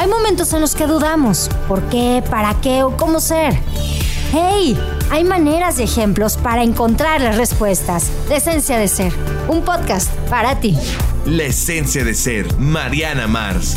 Hay momentos en los que dudamos. ¿Por qué? ¿Para qué? ¿O cómo ser? ¡Hey! Hay maneras y ejemplos para encontrar las respuestas. La esencia de ser. Un podcast para ti. La esencia de ser. Mariana Mars.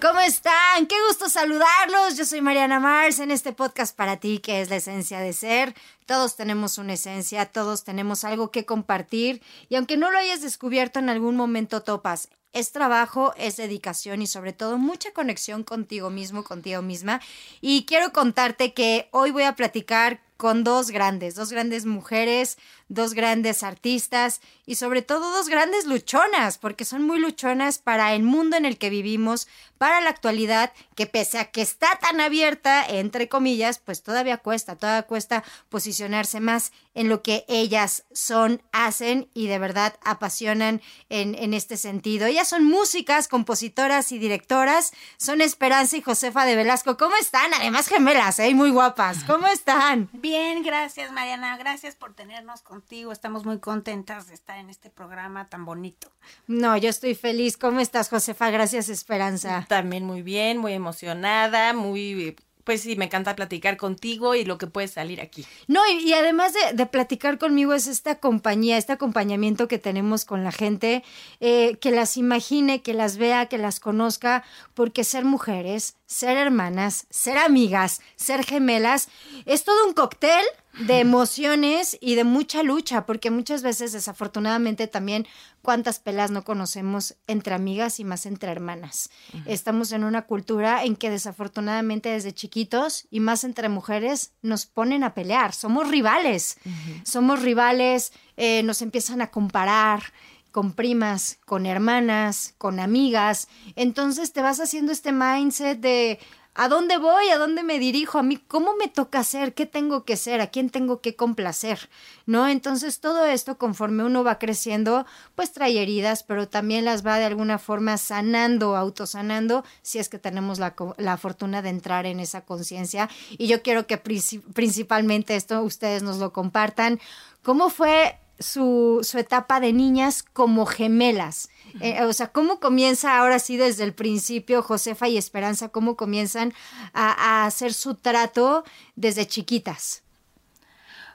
¿Cómo están? Qué gusto saludarlos. Yo soy Mariana Mars en este podcast para ti que es la esencia de ser. Todos tenemos una esencia, todos tenemos algo que compartir y aunque no lo hayas descubierto en algún momento topas es trabajo, es dedicación y sobre todo mucha conexión contigo mismo, contigo misma. Y quiero contarte que hoy voy a platicar con dos grandes, dos grandes mujeres, dos grandes artistas y sobre todo dos grandes luchonas, porque son muy luchonas para el mundo en el que vivimos, para la actualidad, que pese a que está tan abierta, entre comillas, pues todavía cuesta, todavía cuesta posicionarse más en lo que ellas son, hacen y de verdad apasionan en, en este sentido. Ellas son músicas, compositoras y directoras, son Esperanza y Josefa de Velasco. ¿Cómo están? Además gemelas, ¿eh? Muy guapas. ¿Cómo están? Bien, gracias Mariana, gracias por tenernos contigo. Estamos muy contentas de estar en este programa tan bonito. No, yo estoy feliz. ¿Cómo estás, Josefa? Gracias, Esperanza. También muy bien, muy emocionada, muy pues sí, me encanta platicar contigo y lo que puede salir aquí. No, y, además de, platicar conmigo es esta compañía, este acompañamiento que tenemos con la gente, eh, que las imagine, que las vea, que las conozca, porque ser mujeres, ser hermanas, ser amigas, ser gemelas, es todo un cóctel de emociones y de mucha lucha, porque muchas veces desafortunadamente también cuántas pelas no conocemos entre amigas y más entre hermanas. Estamos en una cultura en que desafortunadamente desde chiquitos y más entre mujeres nos ponen a pelear, somos rivales, somos rivales, eh, nos empiezan a comparar con primas, con hermanas, con amigas, entonces te vas haciendo este mindset de ¿A dónde voy? ¿A dónde me dirijo? ¿A mí cómo me toca hacer? ¿Qué tengo que ser? ¿A quién tengo que complacer? ¿No? Entonces todo esto conforme uno va creciendo, pues trae heridas, pero también las va de alguna forma sanando, autosanando, si es que tenemos la, la fortuna de entrar en esa conciencia. Y yo quiero que principalmente esto ustedes nos lo compartan. ¿Cómo fue su, su etapa de niñas como gemelas? Eh, o sea, ¿cómo comienza ahora sí desde el principio Josefa y Esperanza? ¿Cómo comienzan a, hacer su trato desde chiquitas?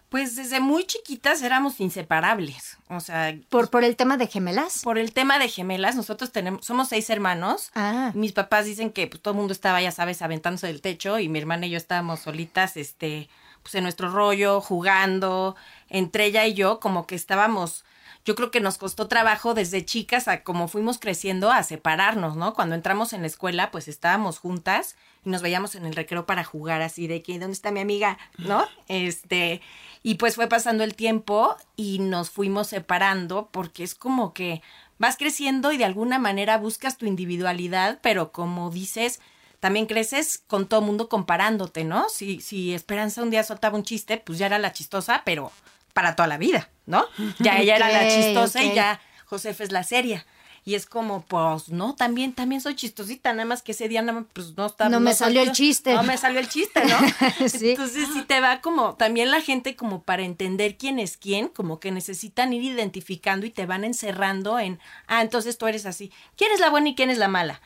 Pues desde muy chiquitas éramos inseparables. O sea. ¿Por, por el tema de gemelas? Por el tema de gemelas. Nosotros tenemos, somos seis hermanos. Ah. Mis papás dicen que pues, todo el mundo estaba, ya sabes, aventándose del techo y mi hermana y yo estábamos solitas, este, pues en nuestro rollo, jugando. Entre ella y yo, como que estábamos yo creo que nos costó trabajo desde chicas a como fuimos creciendo a separarnos, ¿no? Cuando entramos en la escuela, pues estábamos juntas y nos veíamos en el recreo para jugar así de que, ¿dónde está mi amiga? ¿No? Este, y pues fue pasando el tiempo y nos fuimos separando porque es como que vas creciendo y de alguna manera buscas tu individualidad, pero como dices, también creces con todo mundo comparándote, ¿no? Si, si Esperanza un día soltaba un chiste, pues ya era la chistosa, pero para toda la vida, ¿no? Ya ella era la chistosa y ya Josefa es la seria. Y es como, pues, no, también, también soy chistosita, nada más que ese día no, pues, no estaba. No, me salió el chiste. No me salió el chiste, ¿no? sí. Entonces sí te va como, también la gente como para entender quién es quién, como que necesitan ir identificando y te van encerrando en, ah, entonces tú eres así. ¿Quién es la buena y quién es la mala?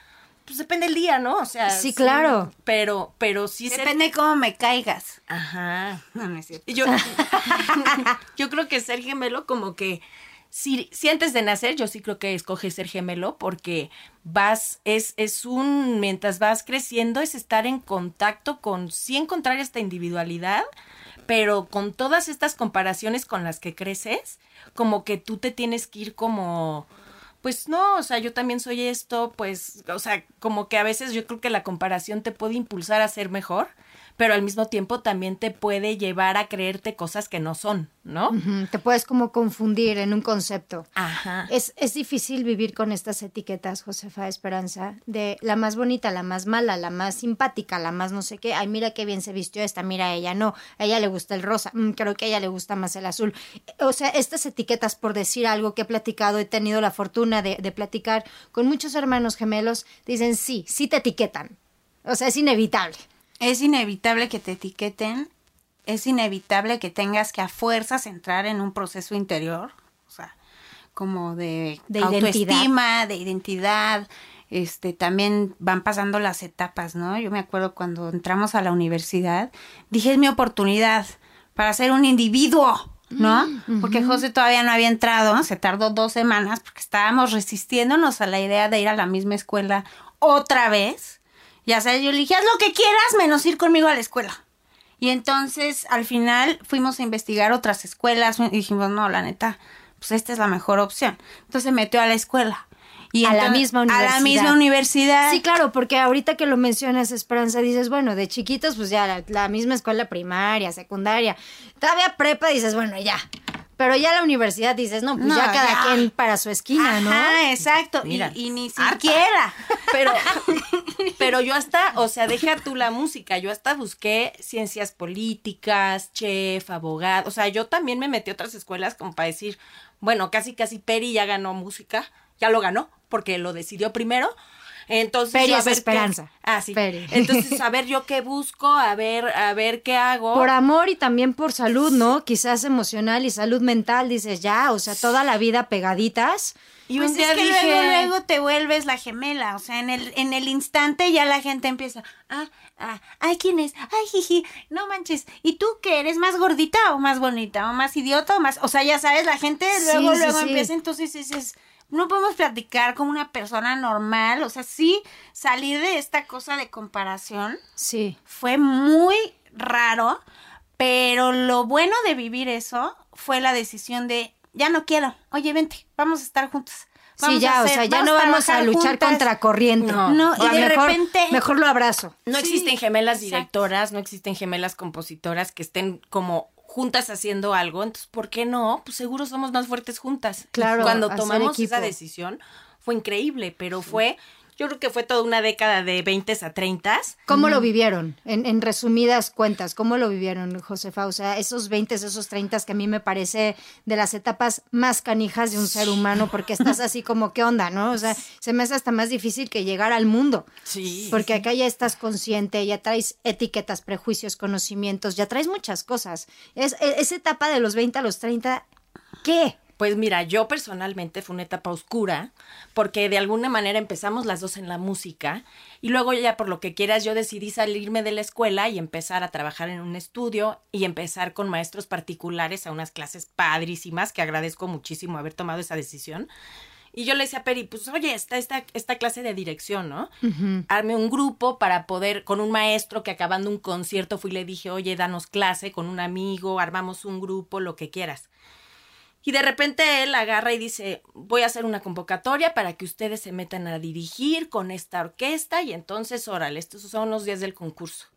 Pues depende del día, ¿no? O sea, sí, claro. Pero, pero sí Depende de cómo me caigas. Ajá. No, no es cierto. Yo, yo creo que ser gemelo como que si, si antes de nacer, yo sí creo que escoges ser gemelo porque vas, es, es un, mientras vas creciendo, es estar en contacto con, sí encontrar esta individualidad, pero con todas estas comparaciones con las que creces, como que tú te tienes que ir como pues no, o sea, yo también soy esto, pues, o sea, como que a veces yo creo que la comparación te puede impulsar a ser mejor, pero al mismo tiempo también te puede llevar a creerte cosas que no son, ¿no? Te puedes como confundir en un concepto. Ajá. Es, es difícil vivir con estas etiquetas, Josefa Esperanza, de la más bonita, la más mala, la más simpática, la más no sé qué. Ay, mira qué bien se vistió esta, mira ella, no, a ella le gusta el rosa, mm, creo que a ella le gusta más el azul. O sea, estas etiquetas, por decir algo que he platicado, he tenido la fortuna de, de platicar con muchos hermanos gemelos, dicen sí, sí te etiquetan. O sea, es inevitable. Es inevitable que te etiqueten, es inevitable que tengas que a fuerzas entrar en un proceso interior, o sea, como de, autoestima, de identidad, este, también van pasando las etapas, ¿no? Yo me acuerdo cuando entramos a la universidad, dije, es mi oportunidad para ser un individuo, ¿no? Mm, porque José todavía no había entrado, se tardó dos semanas porque estábamos resistiéndonos a la idea de ir a la misma escuela otra vez. Ya sabes, yo le dije, haz lo que quieras menos ir conmigo a la escuela. Y entonces al final fuimos a investigar otras escuelas y dijimos, no, la neta, pues esta es la mejor opción. Entonces se metió a la escuela. Y a la misma universidad. A la misma universidad. Sí, claro, porque ahorita que lo mencionas, Esperanza, dices, bueno, de chiquitos, pues ya la, misma escuela primaria, secundaria, todavía prepa, dices, bueno, ya. Pero ya la universidad dices, no, pues ya cada quien para su esquina, ¿no? Ah, exacto. Mira, y, ni siquiera. Pero, pero yo hasta, o sea, deja tú la música, yo hasta busqué ciencias políticas, chef, abogado, o sea, yo también me metí a otras escuelas como para decir, bueno, casi casi Peri ya ganó música, ya lo ganó, porque lo decidió primero. Entonces, Peri es esperanza. ah, sí. Entonces, a ver yo qué busco, a ver, a ver qué hago. Por amor y también por salud, ¿no? Quizás emocional y salud mental, dices, ya, o sea, toda la vida pegaditas. Y pues es que luego, luego te vuelves la gemela, o sea, en el, en el instante ya la gente empieza, ah, ah, ay, ¿quién es? Ay, jiji, no manches, ¿y tú qué eres más gordita o más bonita o más idiota o más, o sea, ya sabes, la gente luego, luego empieza, entonces dices, no podemos platicar como una persona normal, o sea, sí salir de esta cosa de comparación. Sí. Fue muy raro, pero lo bueno de vivir eso fue la decisión de ya no quiero. Oye, vente, vamos a estar juntos. sí, ya, o sea, ya no vamos a luchar contra corriente. No, no y de mejor, repente mejor lo abrazo. No existen gemelas directoras, no existen gemelas compositoras que estén como juntas haciendo algo, entonces, ¿por qué no? Pues seguro somos más fuertes juntas. Claro. cuando tomamos esa decisión fue increíble, pero fue yo creo que fue toda una década de 20 a 30. ¿Cómo lo vivieron? En, resumidas cuentas, ¿cómo lo vivieron, Josefa? O sea, esos 20, esos 30 que a mí me parece de las etapas más canijas de un ser humano, porque estás así como, ¿qué onda, no? O sea, se me hace hasta más difícil que llegar al mundo. Sí. Porque acá ya estás consciente, ya traes etiquetas, prejuicios, conocimientos, ya traes muchas cosas. Es, e, esa etapa de los 20 a los 30, ¿qué? Pues mira, yo personalmente fue una etapa oscura porque de alguna manera empezamos las dos en la música y luego ya por lo que quieras yo decidí salirme de la escuela y empezar a trabajar en un estudio y empezar con maestros particulares a unas clases padrísimas que agradezco muchísimo haber tomado esa decisión. Y yo le decía a Peri, pues oye, está esta, esta clase de dirección, ¿no? Arme un grupo para poder, con un maestro que acabando un concierto fui y le dije, oye, danos clase con un amigo, armamos un grupo, lo que quieras. Y de repente él agarra y dice, voy a hacer una convocatoria para que ustedes se metan a dirigir con esta orquesta y entonces, órale, estos son los días del concurso.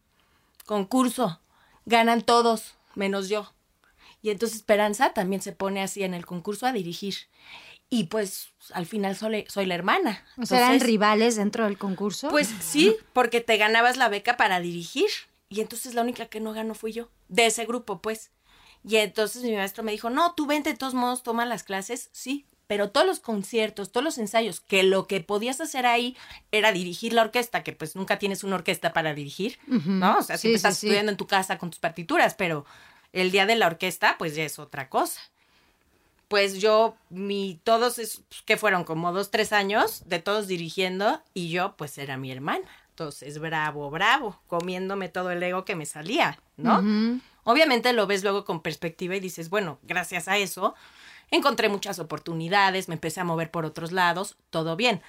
Concurso, ganan todos, menos yo. Y entonces Esperanza también se pone así en el concurso a dirigir. Y pues al final soy, soy la hermana. O sea, ¿eran rivales dentro del concurso? Pues sí, porque te ganabas la beca para dirigir. Y entonces la única que no ganó fui yo. De ese grupo, pues. Y entonces mi maestro me dijo, no, tú vente de todos modos, toma las clases, sí, pero todos los conciertos, todos los ensayos, que lo que podías hacer ahí era dirigir la orquesta, que pues nunca tienes una orquesta para dirigir, ¿no? O sea, siempre estás estudiando en tu casa con tus partituras, pero el día de la orquesta, pues ya es otra cosa. Pues yo, mi, todos, es, que fueron como dos, tres años de todos dirigiendo, y yo, pues era mi hermana. Entonces, bravo, bravo, comiéndome todo el ego que me salía, ¿no? Obviamente lo ves luego con perspectiva y dices, bueno, gracias a eso encontré muchas oportunidades, me empecé a mover por otros lados, todo bien.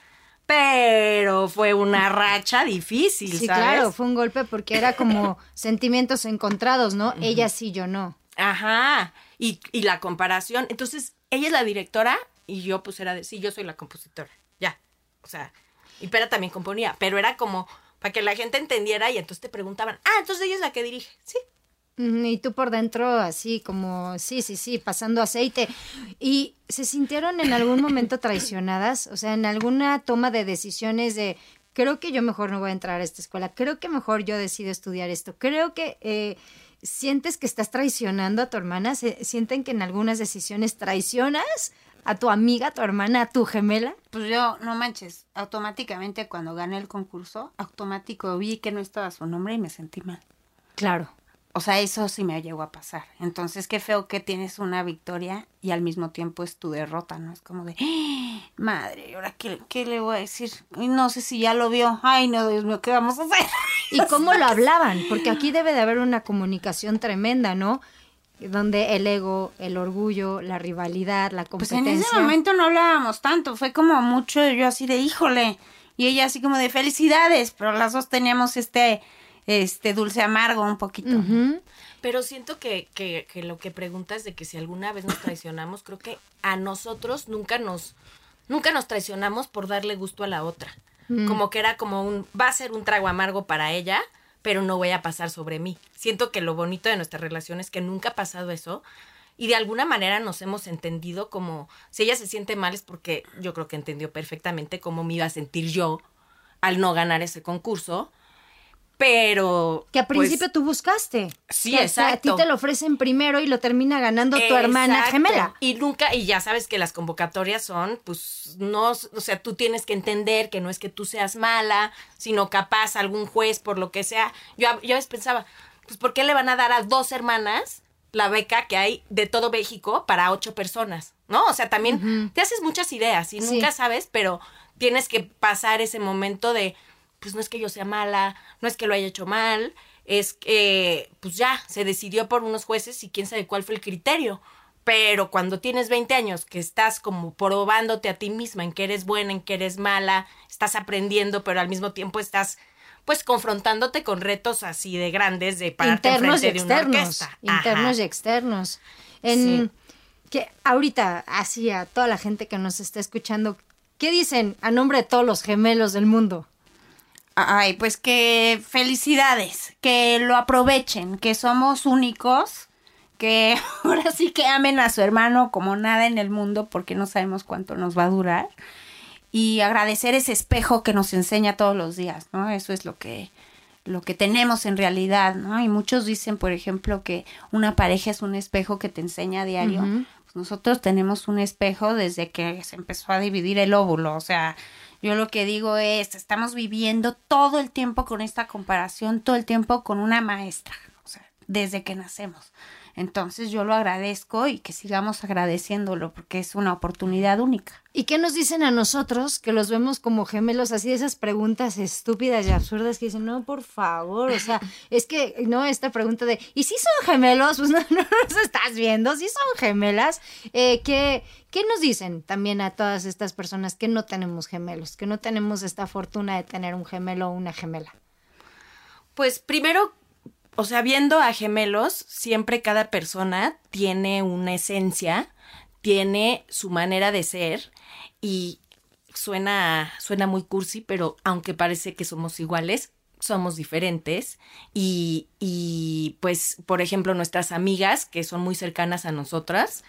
Pero fue una racha difícil, sí, claro, fue un golpe porque era como sentimientos encontrados, ¿no? Ella sí, yo no. Ajá. Y, y la comparación. Entonces, ella es la directora y yo pues era de, sí, yo soy la compositora. Ya. O sea, y Pera también componía, pero era como para que la gente entendiera y entonces te preguntaban, ah, entonces ella es la que dirige. Sí, y tú por dentro así como, sí, sí, sí, pasando aceite. ¿Y se sintieron en algún momento traicionadas? O sea, en alguna toma de decisiones de, creo que yo mejor no voy a entrar a esta escuela, creo que mejor yo decido estudiar esto, creo que... Eh, ¿Sientes que estás traicionando a tu hermana? ¿Sienten que en algunas decisiones traicionas a tu amiga, a tu hermana, a tu gemela? Pues yo, no manches, automáticamente cuando gané el concurso, automático vi que no estaba su nombre y me sentí mal. Claro. O sea, eso sí me llegó a pasar. Entonces, qué feo que tienes una victoria y al mismo tiempo es tu derrota, ¿no? Es como de, ¡Ah! madre, ¿ahora qué, qué le voy a decir? No sé si ya lo vio. Ay, no, Dios mío, ¿qué vamos a hacer? ¿Y cómo lo hablaban? Porque aquí debe de haber una comunicación tremenda, ¿no? Donde el ego, el orgullo, la rivalidad, la competencia. Pues en ese momento no hablábamos tanto, fue como mucho yo así de híjole, y ella así como de felicidades, pero las dos teníamos este, este dulce amargo un poquito. Pero siento que, que, que lo que preguntas de que si alguna vez nos traicionamos, creo que a nosotros nunca nos, nunca nos traicionamos por darle gusto a la otra. Mm. Como que era como un, va a ser un trago amargo para ella, pero no voy a pasar sobre mí. Siento que lo bonito de nuestra relación es que nunca ha pasado eso y de alguna manera nos hemos entendido como, si ella se siente mal es porque yo creo que entendió perfectamente cómo me iba a sentir yo al no ganar ese concurso pero. Que a pues, principio tú buscaste. Sí, exacto. A ti te lo ofrecen primero y lo termina ganando tu hermana gemela. Y nunca, y ya sabes que las convocatorias son, pues, no, o sea, tú tienes que entender que no es que tú seas mala, sino capaz algún juez, por lo que sea. Yo, yo pensaba, pues, ¿por qué le van a dar a dos hermanas la beca que hay de todo México para ocho personas? ¿No? O sea, también te haces muchas ideas y nunca sabes, pero tienes que pasar ese momento de pues no es que yo sea mala, no es que lo haya hecho mal, es que pues ya se decidió por unos jueces y quién sabe cuál fue el criterio. Pero cuando tienes 20 años, que estás como probándote a ti misma en que eres buena, en que eres mala, estás aprendiendo, pero al mismo tiempo estás pues confrontándote con retos así de grandes de pararte internos y externos, Internos y externos. En que ahorita, así a toda la gente que nos está escuchando, ¿qué dicen a nombre de todos los gemelos del mundo? Ay, pues que felicidades, que lo aprovechen, que somos únicos, que ahora sí que amen a su hermano como nada en el mundo porque no sabemos cuánto nos va a durar y agradecer ese espejo que nos enseña todos los días, ¿no? Eso es lo que lo que tenemos en realidad, ¿no? Y muchos dicen, por ejemplo, que una pareja es un espejo que te enseña a diario. Pues nosotros tenemos un espejo desde que se empezó a dividir el óvulo, o sea, yo lo que digo es, estamos viviendo todo el tiempo con esta comparación, todo el tiempo con una maestra, o sea, desde que nacemos. Entonces yo lo agradezco y que sigamos agradeciéndolo porque es una oportunidad única. ¿Y qué nos dicen a nosotros que los vemos como gemelos? Así esas preguntas estúpidas y absurdas que dicen, no, por favor, o sea, es que, no, esta pregunta de, ¿y si son gemelos? Pues no, no nos estás viendo, si son gemelas. Eh, ¿qué, ¿Qué nos dicen también a todas estas personas que no tenemos gemelos, que no tenemos esta fortuna de tener un gemelo o una gemela? Pues primero o sea, viendo a gemelos, siempre cada persona tiene una esencia, tiene su manera de ser y suena, suena muy cursi, pero aunque parece que somos iguales, somos diferentes y, y pues, por ejemplo, nuestras amigas que son muy cercanas a nosotras,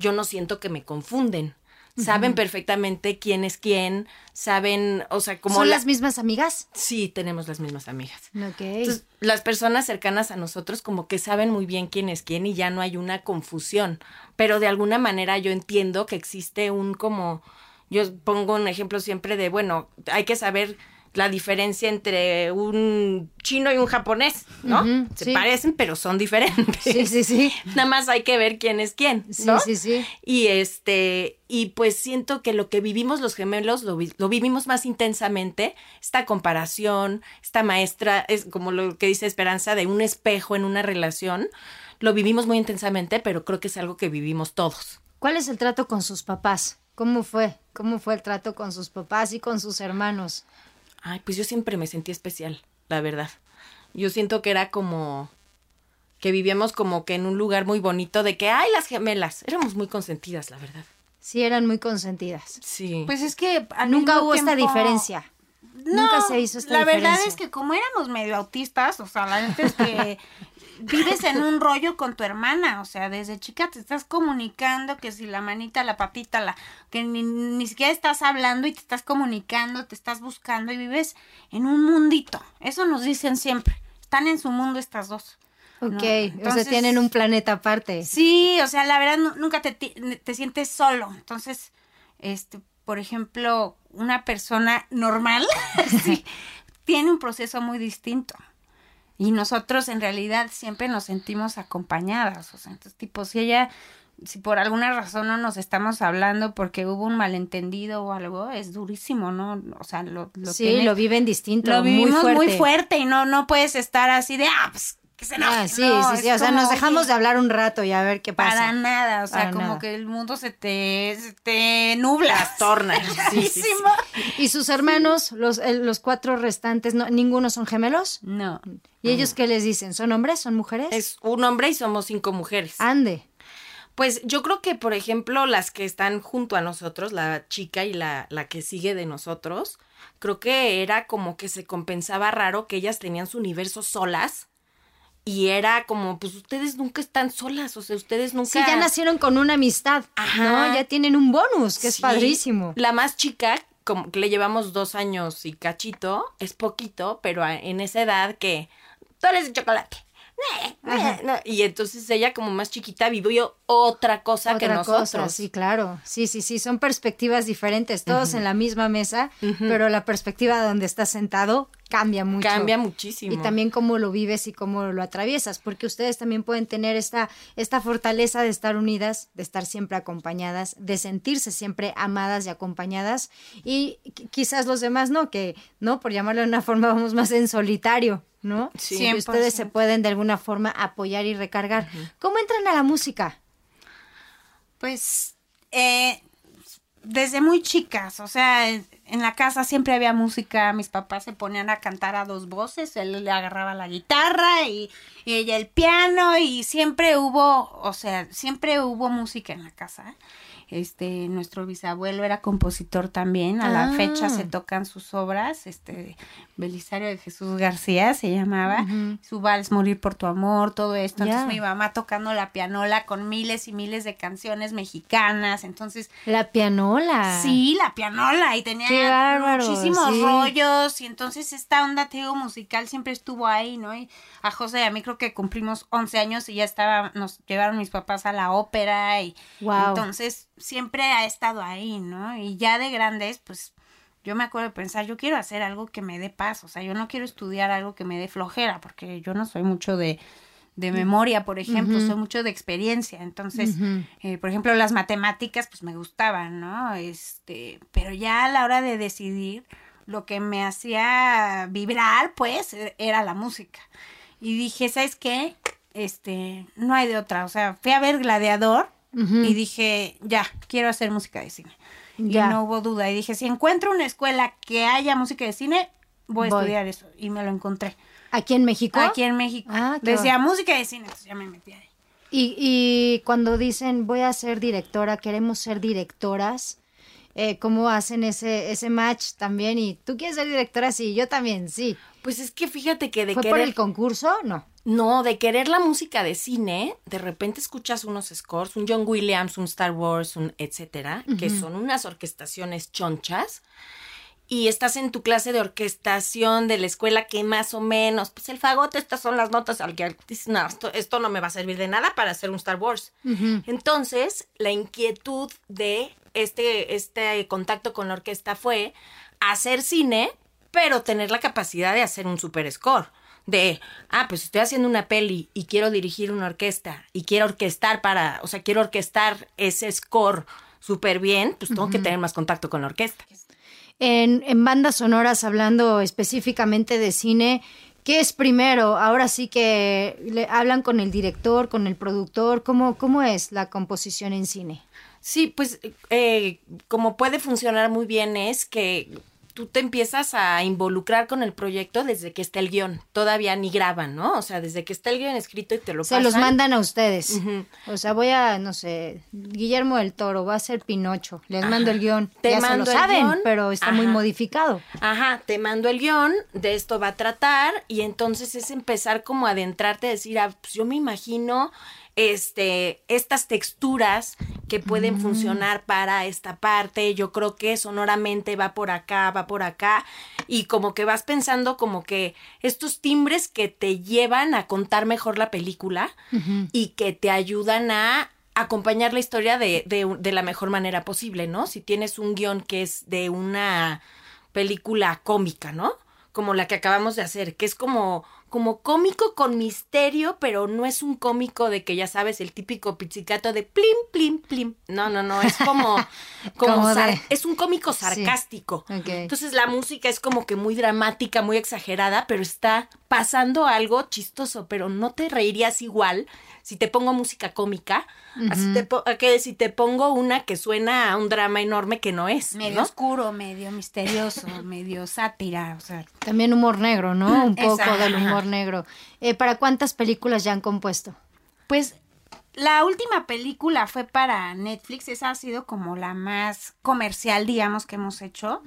yo no siento que me confunden saben perfectamente quién es quién, saben, o sea, como... ¿Son las mismas amigas? Sí, tenemos las mismas amigas. Ok. Entonces, las personas cercanas a nosotros como que saben muy bien quién es quién y ya no hay una confusión, pero de alguna manera yo entiendo que existe un como... Yo pongo un ejemplo siempre de, bueno, hay que saber la diferencia entre un chino y un japonés, ¿no? Se parecen, pero son diferentes. Sí, sí, sí. Nada más hay que ver quién es quién, ¿no? Sí, sí, sí. Y este, y pues siento que lo que vivimos los gemelos lo, lo vivimos más intensamente, esta comparación, esta maestra, es como lo que dice Esperanza, de un espejo en una relación, lo vivimos muy intensamente, pero creo que es algo que vivimos todos. ¿Cuál es el trato con sus papás? ¿Cómo fue? ¿Cómo fue el trato con sus papás y con sus hermanos? Ay, pues yo siempre me sentí especial, la verdad. Yo siento que era como que vivíamos como que en un lugar muy bonito de que, ay, las gemelas, éramos muy consentidas, la verdad. Sí, eran muy consentidas. Sí. Pues es que nunca hubo esta diferencia. nunca se hizo esta la diferencia. La verdad es que como éramos medio autistas, o sea, la gente es que vives en un rollo con tu hermana, o sea, desde chica te estás comunicando que si la manita, la patita, la que ni, ni siquiera estás hablando y te estás comunicando, te estás buscando y vives en un mundito. Eso nos dicen siempre. Están en su mundo estas dos. Ok, o sea, tienen un planeta aparte. Sí, o sea, la verdad nunca te, te sientes solo. Entonces, este, por ejemplo, una persona normal sí, tiene un proceso muy distinto. Y nosotros en realidad siempre nos sentimos acompañadas. O sea, entonces, tipo, si ella si por alguna razón no nos estamos hablando porque hubo un malentendido o algo, es durísimo, ¿no? O sea, lo, lo Sí, lo viven distinto, lo vivimos muy fuerte. muy fuerte y no, no puedes estar así de, ah, pues que se enoje. Ah, sí, No, sí, sí, o sea, como, nos dejamos de hablar un rato y a ver qué pasa. Para nada, o sea, Para como nada. que el mundo se te, se te nubla. Trastorna. Sí, sí, sí. Durísimo. ¿Y sus hermanos, los, eh, los cuatro restantes, no, ninguno son gemelos? No. ¿Y ellos qué les dicen? ¿Son hombres? ¿Son mujeres? Es un hombre y somos cinco mujeres. Ande. Pues yo creo que, por ejemplo, las que están junto a nosotros, la chica y la, la que sigue de nosotros, creo que era como que se compensaba raro que ellas tenían su universo solas. Y era como, pues ustedes nunca están solas, o sea, ustedes nunca... Sí, ya nacieron con una amistad, Ajá. ¿no? Ya tienen un bonus, que es padrísimo. La más chica, como que le llevamos dos años y cachito, es poquito, pero en esa edad que tú eres de chocolate. Ajá. Y entonces ella como más chiquita vivió otra cosa que nosotros. cosa, sí, claro. Sí, sí, sí, son perspectivas diferentes, todos en la misma mesa, pero la perspectiva donde estás sentado cambia mucho. Cambia muchísimo. Y también cómo lo vives y cómo lo atraviesas, porque ustedes también pueden tener esta, esta fortaleza de estar unidas, de estar siempre acompañadas, de sentirse siempre amadas y acompañadas, y qui- quizás los demás no, que, ¿no? Por llamarlo de una forma, vamos más en solitario, ¿no? Sí. Y ustedes se 100%. pueden de alguna forma apoyar y recargar. ¿Cómo entran a la música? Pues eh, desde muy chicas, o sea, en la casa siempre había música, mis papás se ponían a cantar a dos voces, él le agarraba la guitarra y, y ella el piano y siempre hubo, o sea, siempre hubo música en la casa. Este, nuestro bisabuelo era compositor también, a la Ah. fecha se tocan sus obras, este, Belisario de Jesús García se llamaba, su vals Morir por tu amor, todo esto. Ya. Entonces mi mamá tocando la pianola con miles y miles de canciones mexicanas, entonces La pianola. Sí, la pianola y tenía bárbaro, muchísimos sí. rollos y entonces esta onda teo musical siempre estuvo ahí, ¿no? Y a José y a mí creo que cumplimos 11 años y ya estaba, nos llevaron mis papás a la ópera y Wow. entonces siempre ha estado ahí, ¿no? Y ya de grandes, pues yo me acuerdo de pensar, yo quiero hacer algo que me dé paz, o sea, yo no quiero estudiar algo que me dé flojera, porque yo no soy mucho de, de memoria, por ejemplo, soy mucho de experiencia, entonces, eh, por ejemplo, las matemáticas, pues me gustaban, ¿no? Este, pero ya a la hora de decidir, lo que me hacía vibrar, pues, e- era la música. Y dije, ¿sabes qué? Este, no hay de otra, o sea, fui a ver Gladiador Y dije, ya, quiero hacer música de cine. Ya. Y no hubo duda. Y dije, si encuentro una escuela que haya música de cine, voy a estudiar eso. Y me lo encontré. ¿Aquí en México? Aquí en México. Ah, Decía música de cine, entonces ya me metí ahí. Y, y cuando dicen voy a ser directora, queremos ser directoras, eh, ¿cómo hacen ese, ese match también? Y tú quieres ser directora, sí, yo también, sí. Pues es que fíjate que de ¿Fue querer... por el concurso? No. No, de querer la música de cine, de repente escuchas unos scores, un John Williams, un Star Wars, un etcétera, que son unas orquestaciones chonchas. Y estás en tu clase de orquestación de la escuela que más o menos, pues el fagote, estas son las notas al que dices, no, esto, esto no me va a servir de nada para hacer un Star Wars. Entonces, la inquietud de este, este contacto con la orquesta fue hacer cine, pero tener la capacidad de hacer un super score. De, ah, pues estoy haciendo una peli y quiero dirigir una orquesta y quiero orquestar para, o sea, quiero orquestar ese score súper bien, pues tengo que tener más contacto con la orquesta. En, en bandas sonoras, hablando específicamente de cine, ¿qué es primero? Ahora sí que le hablan con el director, con el productor, ¿cómo, cómo es la composición en cine? Sí, pues eh, como puede funcionar muy bien es que tú te empiezas a involucrar con el proyecto desde que está el guion. Todavía ni graban, ¿no? O sea, desde que está el guion escrito y te lo Se pasan. los mandan a ustedes. O sea, voy a, no sé, Guillermo del Toro, va a ser Pinocho. Les mando el guion. Te ya mando se el saben, guion. pero está muy modificado. Ajá, te mando el guion, de esto va a tratar, y entonces es empezar como a adentrarte, a decir, ah, pues yo me imagino este, estas texturas que pueden Mm. funcionar para esta parte, yo creo que sonoramente va por acá, va por acá, y como que vas pensando como que estos timbres que te llevan a contar mejor la película y que te ayudan a acompañar la historia de, de, de la mejor manera posible, ¿no? Si tienes un guion que es de una película cómica, ¿no? Como la que acabamos de hacer, que es como como cómico con misterio, pero no es un cómico de que ya sabes, el típico pizzicato de plim, plim, plim. No, no, no, es como, como, es un cómico sarcástico. Entonces la música es como que muy dramática, muy exagerada, pero está pasando algo chistoso, pero no te reirías igual si te pongo música cómica, así te que si te pongo una que suena a un drama enorme que no es. Medio oscuro, medio misterioso, medio sátira, o sea. También humor negro, ¿no? Un poco del humor negro. Eh, ¿Para cuántas películas ya han compuesto? Pues la última película fue para Netflix, esa ha sido como la más comercial, digamos, que hemos hecho.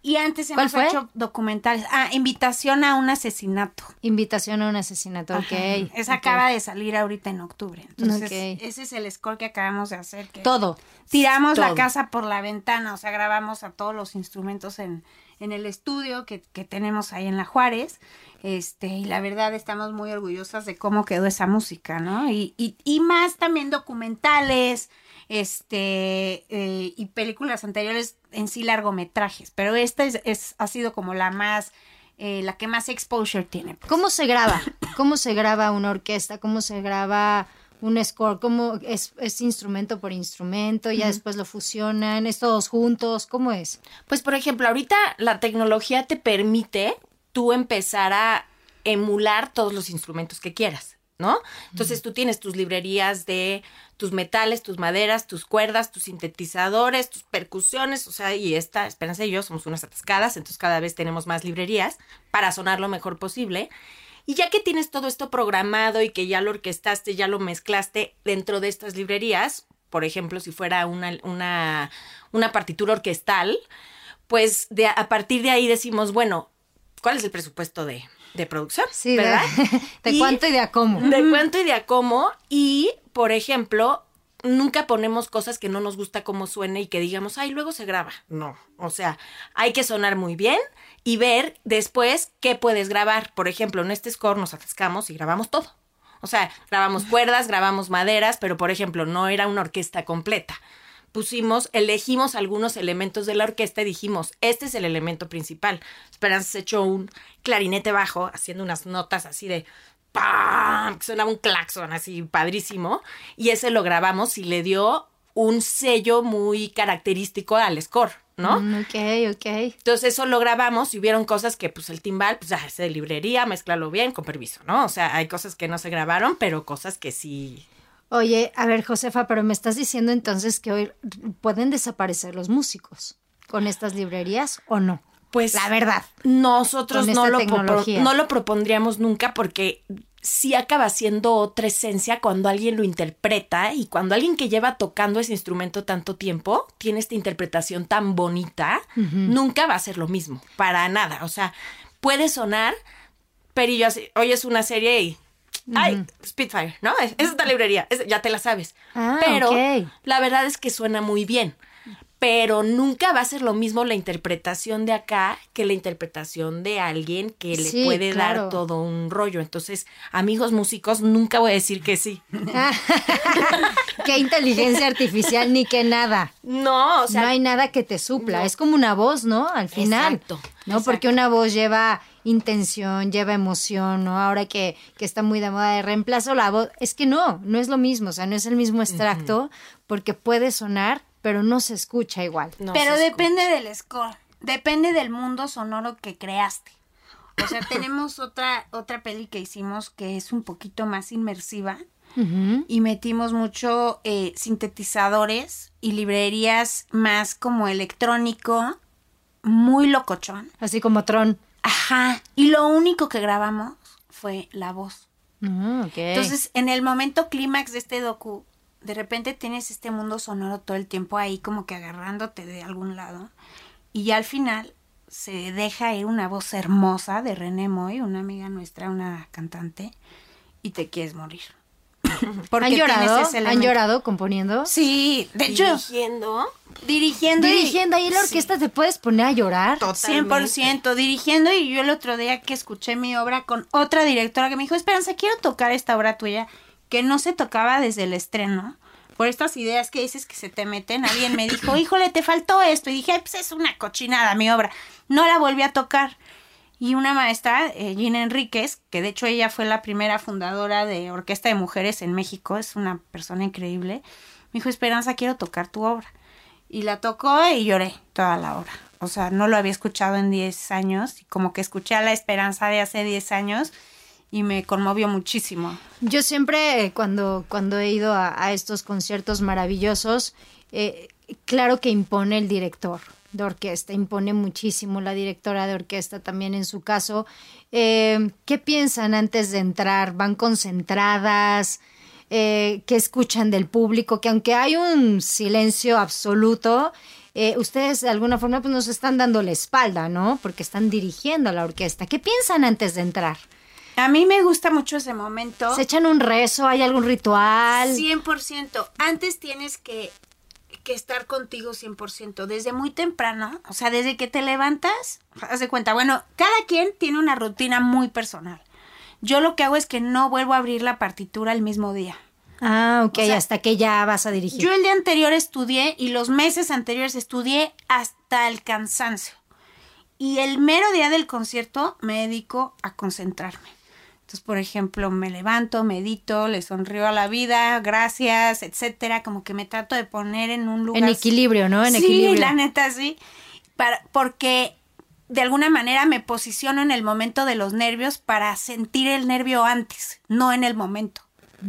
Y antes hemos hecho documentales. Ah, Invitación a un asesinato. Invitación a un asesinato, ok. Esa acaba de salir ahorita en octubre. Entonces, ese es el score que acabamos de hacer. Todo. Tiramos la casa por la ventana, o sea, grabamos a todos los instrumentos en, en el estudio que, que tenemos ahí en La Juárez. Este, y la verdad estamos muy orgullosas de cómo quedó esa música, ¿no? Y, y, y más también documentales, este, eh, y películas anteriores en sí largometrajes, pero esta es, es ha sido como la más, eh, la que más exposure tiene. Pues. ¿Cómo se graba? ¿Cómo se graba una orquesta? ¿Cómo se graba un score? ¿Cómo es, es instrumento por instrumento? ¿Ya después lo fusionan? ¿Es todos juntos? ¿Cómo es? Pues, por ejemplo, ahorita la tecnología te permite tú empezar a emular todos los instrumentos que quieras, ¿no? Entonces tú tienes tus librerías de tus metales, tus maderas, tus cuerdas, tus sintetizadores, tus percusiones, o sea, y esta, Esperanza y yo somos unas atascadas, entonces cada vez tenemos más librerías para sonar lo mejor posible. Y ya que tienes todo esto programado y que ya lo orquestaste, ya lo mezclaste dentro de estas librerías, por ejemplo, si fuera una, una, una partitura orquestal, pues de, a partir de ahí decimos, bueno, cuál es el presupuesto de, producción, sí, ¿verdad? De, cuánto y de a cómo. De cuánto y de a cómo. Y, por ejemplo, nunca ponemos cosas que no nos gusta cómo suene y que digamos, ay, luego se graba. No, o sea, hay que sonar muy bien y ver después qué puedes grabar. Por ejemplo, en este score nos atascamos y grabamos todo. O sea, grabamos cuerdas, grabamos maderas, pero por ejemplo, no era una orquesta completa pusimos, elegimos algunos elementos de la orquesta y dijimos, este es el elemento principal. Esperanza se echó un clarinete bajo, haciendo unas notas así de ¡pam! sonaba un claxon así padrísimo, y ese lo grabamos y le dio un sello muy característico al score, ¿no? Mm, ok, ok. Entonces eso lo grabamos y hubieron cosas que pues el timbal, pues ya es de librería, mezclalo bien, con permiso, ¿no? O sea, hay cosas que no se grabaron, pero cosas que sí Oye, a ver, Josefa, pero me estás diciendo entonces que hoy pueden desaparecer los músicos con estas librerías o no? Pues la verdad. Nosotros no lo, no lo propondríamos nunca porque sí acaba siendo otra esencia cuando alguien lo interpreta y cuando alguien que lleva tocando ese instrumento tanto tiempo tiene esta interpretación tan bonita, nunca va a ser lo mismo, para nada. O sea, puede sonar, pero yo hoy es una serie y Ay, Spitfire, ¿no? Es, esta librería, ya te la sabes. Ah, pero la verdad es que suena muy bien. Pero nunca va a ser lo mismo la interpretación de acá que la interpretación de alguien que le puede dar todo un rollo. Entonces, amigos músicos, nunca voy a decir que sí. Qué inteligencia artificial ni que nada. No, o sea. No hay nada que te supla. Es como una voz, ¿no? Al final. Exacto. ¿No? Porque una voz lleva intención, lleva emoción, ¿no? Ahora que, que está muy de moda de reemplazo la voz, es que no, no es lo mismo, o sea, no es el mismo extracto, porque puede sonar, pero no se escucha igual. pero depende del score, depende del mundo sonoro que creaste. O sea, tenemos otra, otra peli que hicimos que es un poquito más inmersiva. Y metimos mucho eh, sintetizadores y librerías más como electrónico, muy locochón. Así como Tron. Ajá. Y lo único que grabamos fue la voz. Mm, Entonces, en el momento clímax de este docu, de repente tienes este mundo sonoro todo el tiempo ahí como que agarrándote de algún lado. Y ya al final se deja ir una voz hermosa de René Moy, una amiga nuestra, una cantante, y te quieres morir. ¿Han llorado? ¿Han llorado componiendo? Sí, de hecho. Dirigiendo. Dirigiendo. Dirigiendo. Ahí en la orquesta te puedes poner a llorar. Totalmente. 100%. Dirigiendo. Y yo el otro día que escuché mi obra con otra directora que me dijo: Esperanza, quiero tocar esta obra tuya que no se tocaba desde el estreno. Por estas ideas que dices que se te meten. Alguien me dijo: Híjole, te faltó esto. Y dije: Pues es una cochinada mi obra. No la volví a tocar. Y una maestra, eh, Gina Enríquez, que de hecho ella fue la primera fundadora de Orquesta de Mujeres en México, es una persona increíble, me dijo, Esperanza, quiero tocar tu obra. Y la tocó y lloré toda la obra. O sea, no lo había escuchado en 10 años y como que escuché a la Esperanza de hace 10 años y me conmovió muchísimo. Yo siempre eh, cuando, cuando he ido a, estos conciertos maravillosos, eh, claro que impone el director de orquesta, impone muchísimo la directora de orquesta también en su caso. Eh, ¿Qué piensan antes de entrar? ¿Van concentradas? ¿Qué escuchan del público? Que aunque hay un silencio absoluto, ustedes de alguna forma pues, nos están dando la espalda, ¿no? Porque están dirigiendo a la orquesta. ¿Qué piensan antes de entrar? A mí me gusta mucho ese momento. ¿Se echan un rezo? ¿Hay algún ritual? 100%. Antes tienes que, que estar contigo 100%. Desde muy temprano, o sea, desde que te levantas, haz de cuenta. Bueno, cada quien tiene una rutina muy personal. Yo lo que hago es que no vuelvo a abrir la partitura el mismo día. Ah, ok, hasta que ya vas a dirigir. Yo el día anterior estudié y los meses anteriores estudié hasta el cansancio. Y el mero día del concierto me dedico a concentrarme. Entonces, por ejemplo, me levanto, medito, le sonrío a la vida, gracias, etcétera, como que me trato de poner en un lugar. En equilibrio, ¿no? En sí, equilibrio. la neta, sí. Para, porque de alguna manera me posiciono en el momento de los nervios para sentir el nervio antes, no en el momento.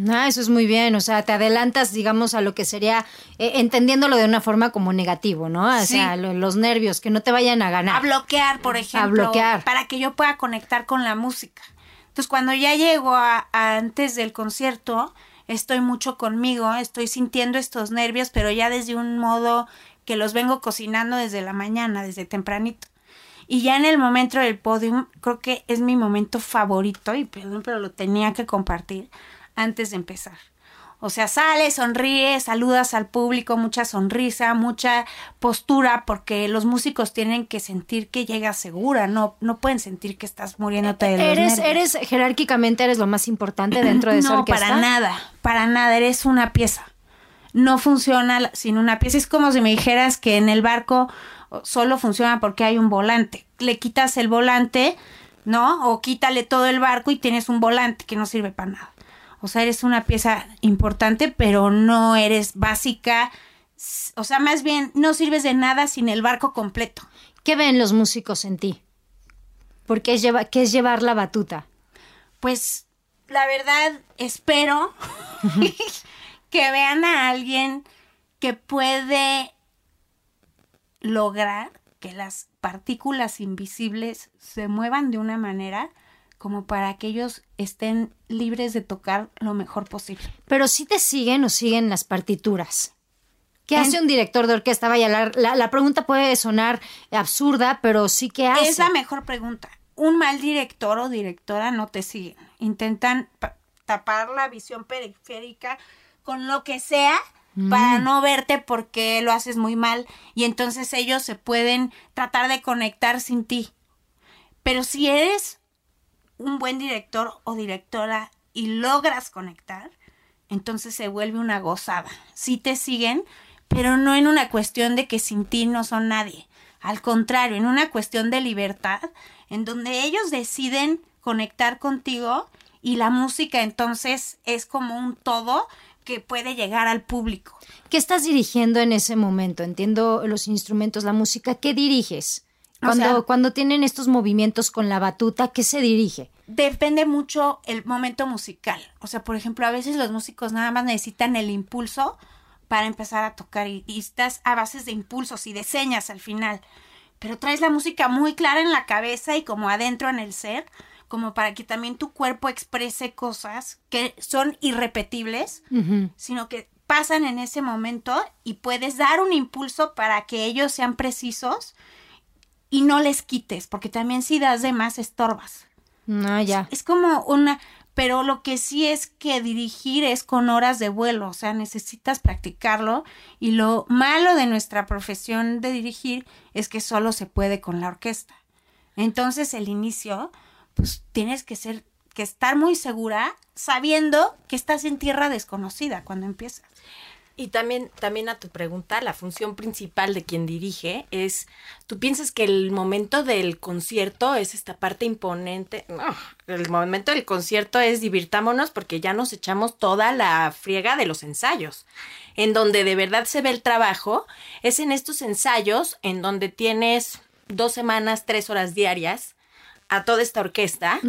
Ah, eso es muy bien, o sea, te adelantas, digamos, a lo que sería, eh, entendiéndolo de una forma como negativo, ¿no? O sea, los nervios, que no te vayan a ganar. A bloquear, por ejemplo. A bloquear. Para que yo pueda conectar con la música. Entonces, cuando ya llego a, antes del concierto, estoy mucho conmigo, estoy sintiendo estos nervios, pero ya desde un modo que los vengo cocinando desde la mañana, desde tempranito. Y ya en el momento del podium, creo que es mi momento favorito, y perdón, pero lo tenía que compartir antes de empezar. O sea, sales, sonríes, saludas al público, mucha sonrisa, mucha postura, porque los músicos tienen que sentir que llegas segura, no, no pueden sentir que estás muriéndote de los eres, eres jerárquicamente eres lo más importante dentro de esa orquesta. No, para nada, para nada, eres una pieza. No funciona sin una pieza. Es como si me dijeras que en el barco solo funciona porque hay un volante. Le quitas el volante, ¿no? O quítale todo el barco y tienes un volante que no sirve para nada. O sea, eres una pieza importante, pero no eres básica. O sea, más bien no sirves de nada sin el barco completo. ¿Qué ven los músicos en ti? Porque es ¿qué es llevar la batuta? Pues la verdad espero que vean a alguien que puede lograr que las partículas invisibles se muevan de una manera como para que ellos estén libres de tocar lo mejor posible. Pero si te siguen o siguen las partituras. ¿Qué hace un director de orquesta? Vaya, la, la, pregunta puede sonar absurda, pero sí que hace. Es la mejor pregunta. Un mal director o directora no te siguen. Intentan tapar la visión periférica con lo que sea mm. para no verte porque lo haces muy mal y entonces ellos se pueden tratar de conectar sin ti. Pero si eres un buen director o directora y logras conectar, entonces se vuelve una gozada. Sí te siguen, pero no en una cuestión de que sin ti no son nadie. Al contrario, en una cuestión de libertad, en donde ellos deciden conectar contigo y la música entonces es como un todo que puede llegar al público. ¿Qué estás dirigiendo en ese momento? Entiendo los instrumentos, la música. ¿Qué diriges? Cuando, cuando tienen estos movimientos con la batuta, ¿qué se dirige? Depende mucho el momento musical. O sea, por ejemplo, a veces los músicos nada más necesitan el impulso para empezar a tocar y, estás a bases de impulsos y de señas al final. Pero traes la música muy clara en la cabeza y como adentro en el ser, como para que también tu cuerpo exprese cosas que son irrepetibles, sino que pasan en ese momento y puedes dar un impulso para que ellos sean precisos y no les quites, porque también si das de más estorbas. No, ya. Es, como una, pero lo que sí es que dirigir es con horas de vuelo, o sea, necesitas practicarlo y lo malo de nuestra profesión de dirigir es que solo se puede con la orquesta. Entonces, el inicio, pues tienes que ser que estar muy segura sabiendo que estás en tierra desconocida cuando empiezas. Y también, también a tu pregunta, la función principal de quien dirige es, tú piensas que el momento del concierto es esta parte imponente. No, el momento del concierto es divirtámonos porque ya nos echamos toda la friega de los ensayos. En donde de verdad se ve el trabajo, es en estos ensayos en donde tienes dos semanas, tres horas diarias a toda esta orquesta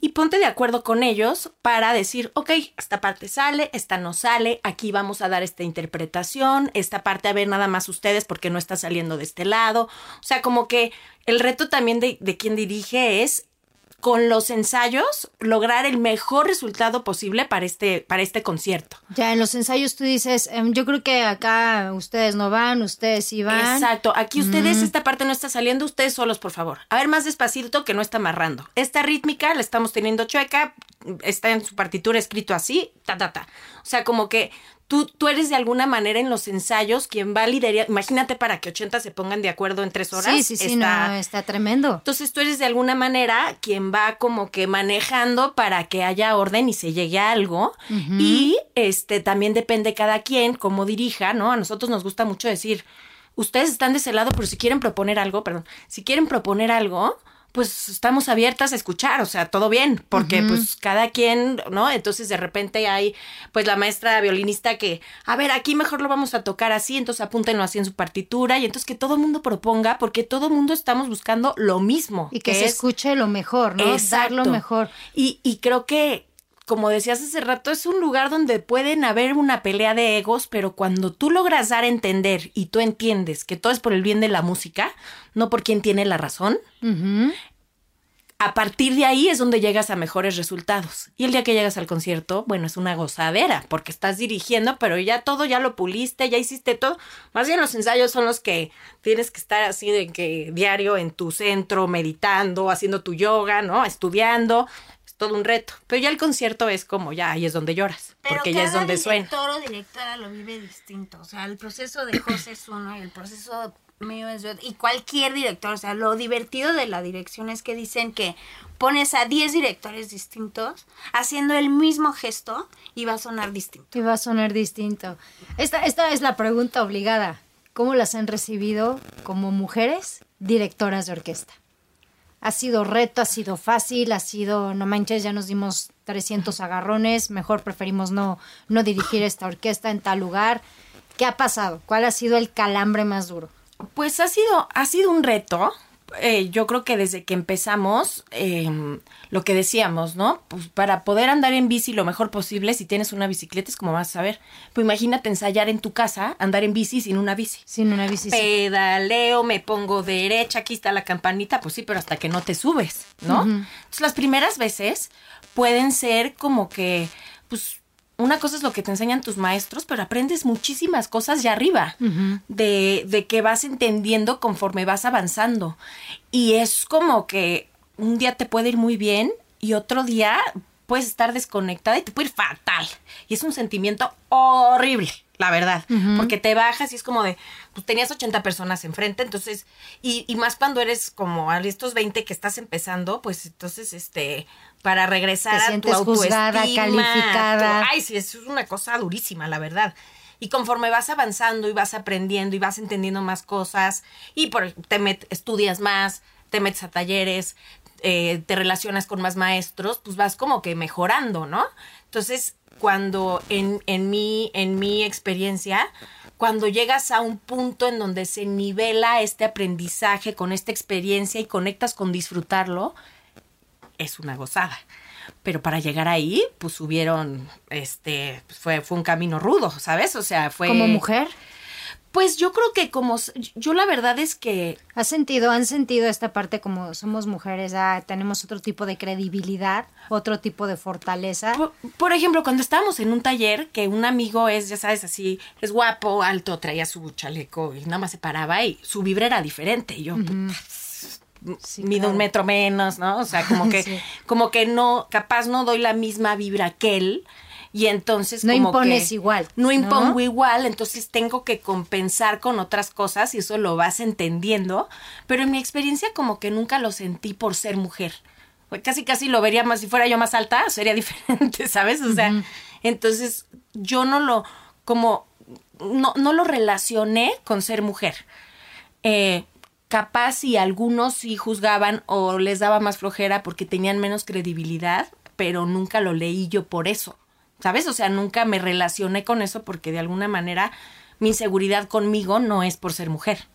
y ponte de acuerdo con ellos para decir, ok, esta parte sale, esta no sale, aquí vamos a dar esta interpretación, esta parte a ver nada más ustedes porque no está saliendo de este lado. O sea, como que el reto también de, de quien dirige es con los ensayos lograr el mejor resultado posible para este, para este concierto. Ya en los ensayos tú dices, em, yo creo que acá ustedes no van, ustedes sí van. Exacto, aquí ustedes, esta parte no está saliendo, ustedes solos, por favor. A ver, más despacito que no está amarrando. Esta rítmica la estamos teniendo chueca, está en su partitura escrito así, ta, ta, ta. O sea, como que tú, tú eres de alguna manera en los ensayos quien va a liderar. Imagínate para que 80 se pongan de acuerdo en tres horas. Sí, sí, sí, está, no, está tremendo. Entonces tú eres de alguna manera quien va como que manejando para que haya orden y se llegue a algo. Y este también depende cada quien cómo dirija, ¿no? A nosotros nos gusta mucho decir, ustedes están de ese lado, pero si quieren proponer algo, perdón, si quieren proponer algo, pues estamos abiertas a escuchar, o sea, todo bien, porque pues cada quien, ¿no? Entonces de repente hay pues la maestra violinista que, a ver, aquí mejor lo vamos a tocar así, entonces apúntenlo así en su partitura y entonces que todo el mundo proponga, porque todo el mundo estamos buscando lo mismo. Y que, se escuche lo mejor, ¿no? Dar lo mejor. Y, y creo que como decías hace rato, es un lugar donde pueden haber una pelea de egos, pero cuando tú logras dar a entender y tú entiendes que todo es por el bien de la música, no por quien tiene la razón, a partir de ahí es donde llegas a mejores resultados. Y el día que llegas al concierto, bueno, es una gozadera, porque estás dirigiendo, pero ya todo ya lo puliste, ya hiciste todo. Más bien los ensayos son los que tienes que estar así de que diario en tu centro, meditando, haciendo tu yoga, ¿no? Estudiando todo un reto. Pero ya el concierto es como ya ahí es donde lloras, porque ya es donde suena. director o directora lo vive distinto. O sea, el proceso de José es uno y el proceso mío es otro. Y cualquier director, o sea, lo divertido de la dirección es que dicen que pones a 10 directores distintos haciendo el mismo gesto y va a sonar distinto. Y va a sonar distinto. Esta, esta es la pregunta obligada. ¿Cómo las han recibido como mujeres directoras de orquesta? Ha sido reto, ha sido fácil, ha sido, no manches, ya nos dimos 300 agarrones, mejor preferimos no, no dirigir esta orquesta en tal lugar. ¿Qué ha pasado? ¿Cuál ha sido el calambre más duro? Pues ha sido, ha sido un reto, eh, yo creo que desde que empezamos, em, lo que decíamos, ¿no? Pues para poder andar en bici lo mejor posible, si tienes una bicicleta, es como vas a saber. Pues imagínate ensayar en tu casa, andar en bici sin una bici. Sin una bici. Pedaleo, me pongo derecha, aquí está la campanita, pues sí, pero hasta que no te subes, ¿no? Entonces las primeras veces pueden ser como que, pues una cosa es lo que te enseñan tus maestros, pero aprendes muchísimas cosas ya arriba, de, de que vas entendiendo conforme vas avanzando. Y es como que un día te puede ir muy bien y otro día puedes estar desconectada y te puede ir fatal. Y es un sentimiento horrible la verdad, porque te bajas y es como de, pues tenías 80 personas enfrente, entonces, y, y más cuando eres como a estos 20 que estás empezando, pues entonces, este, para regresar a tu autoestima, calificada. ay, sí, es una cosa durísima, la verdad. Y conforme vas avanzando y vas aprendiendo y vas entendiendo más cosas y por, te estudias más, te metes a talleres, eh, te relacionas con más maestros, pues vas como que mejorando, ¿no? Entonces, cuando en, en, mi, en mi experiencia, cuando llegas a un punto en donde se nivela este aprendizaje con esta experiencia y conectas con disfrutarlo, es una gozada. Pero para llegar ahí, pues hubieron, este, fue, fue un camino rudo, ¿sabes? O sea, fue... ¿Como mujer? Pues yo creo que como yo la verdad es que has sentido, han sentido esta parte como somos mujeres, ah, tenemos otro tipo de credibilidad, otro tipo de fortaleza. Por, ejemplo, cuando estábamos en un taller que un amigo es, ya sabes, así, es guapo, alto, traía su chaleco y nada más se paraba y su vibra era diferente. Y yo, mido un metro menos, ¿no? O sea, como que, como que no, capaz no doy la misma vibra que él y entonces no impones igual no impongo igual entonces tengo que compensar con otras cosas y eso lo vas entendiendo pero en mi experiencia como que nunca lo sentí por ser mujer casi casi lo vería más si fuera yo más alta sería diferente sabes o sea entonces yo no lo como no, no lo relacioné con ser mujer. Eh, capaz si algunos sí juzgaban o les daba más flojera porque tenían menos credibilidad, pero nunca lo leí yo por eso. ¿Sabes? O sea, nunca me relacioné con eso porque de alguna manera mi inseguridad conmigo no es por ser mujer.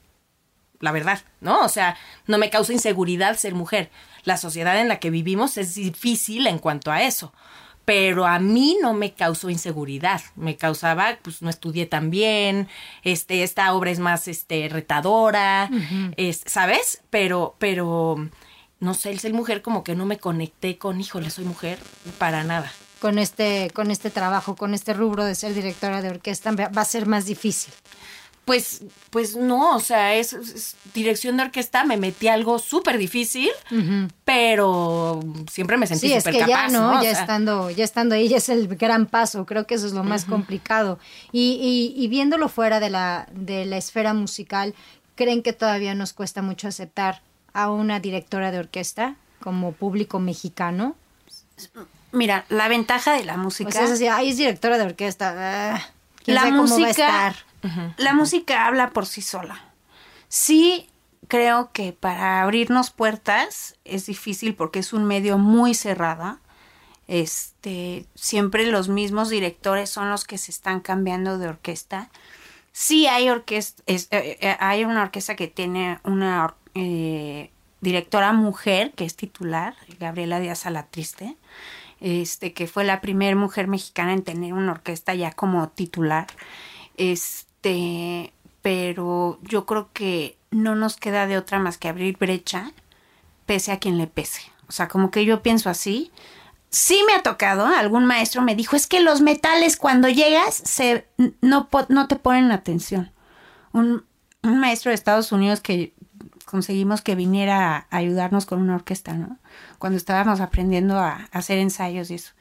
La verdad, ¿no? O sea, no me causa inseguridad ser mujer. La sociedad en la que vivimos es difícil en cuanto a eso pero a mí no me causó inseguridad, me causaba, pues no estudié tan bien, este, esta obra es más, este, retadora, es, ¿sabes? Pero, pero, no sé, el ser mujer como que no me conecté con, híjole, soy mujer, para nada. Con este, con este trabajo, con este rubro de ser directora de orquesta, va a ser más difícil. Pues, pues no, o sea, es, dirección de orquesta, me metí algo súper difícil, pero siempre me sentí súper capaz. Ya, ¿no? ya estando, ya estando ahí, ya es el gran paso, creo que eso es lo más complicado. Y, y, viéndolo fuera de la, de la esfera musical, ¿creen que todavía nos cuesta mucho aceptar a una directora de orquesta como público mexicano? Mira, la ventaja de la música. Pues es así, ay, es directora de orquesta. Ah, la música la música habla por sí sola. Sí creo que para abrirnos puertas es difícil porque es un medio muy cerrado. Este, siempre los mismos directores son los que se están cambiando de orquesta. Sí hay orquesta, eh, eh, hay una orquesta que tiene una eh, directora mujer que es titular, Gabriela Díaz Alatriste, este, que fue la primera mujer mexicana en tener una orquesta ya como titular. Este, pero yo creo que no nos queda de otra más que abrir brecha, pese a quien le pese. O sea, como que yo pienso así. Sí me ha tocado, algún maestro me dijo, es que los metales cuando llegas se, no, no te ponen atención. Un, un maestro de Estados Unidos que conseguimos que viniera a ayudarnos con una orquesta, ¿no? Cuando estábamos aprendiendo a, hacer ensayos y eso.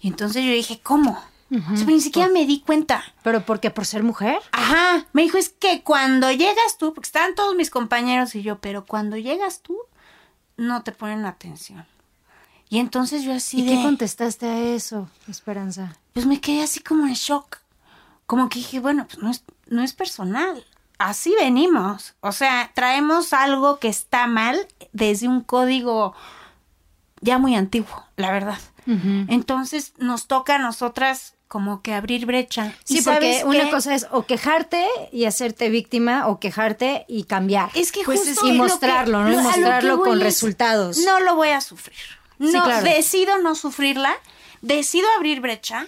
Y entonces yo dije, ¿cómo? ni siquiera me di cuenta. ¿Pero por qué? ¿Por ser mujer? Ajá. Me dijo, es que cuando llegas tú, porque estaban todos mis compañeros y yo, pero cuando llegas tú, no te ponen atención. Y entonces yo así ¿Y qué contestaste a eso, Esperanza? Pues me quedé así como en shock. Como que dije, bueno, pues no es, no es personal. Así venimos. O sea, traemos algo que está mal desde un código ya muy antiguo, la verdad. Entonces nos toca a nosotras como que abrir brecha. Sí, porque una cosa es o quejarte y hacerte víctima o quejarte y cambiar. Es que pues y mostrarlo, ¿no? Y mostrarlo con resultados. No lo voy a sufrir. No, decido no sufrirla, decido abrir brecha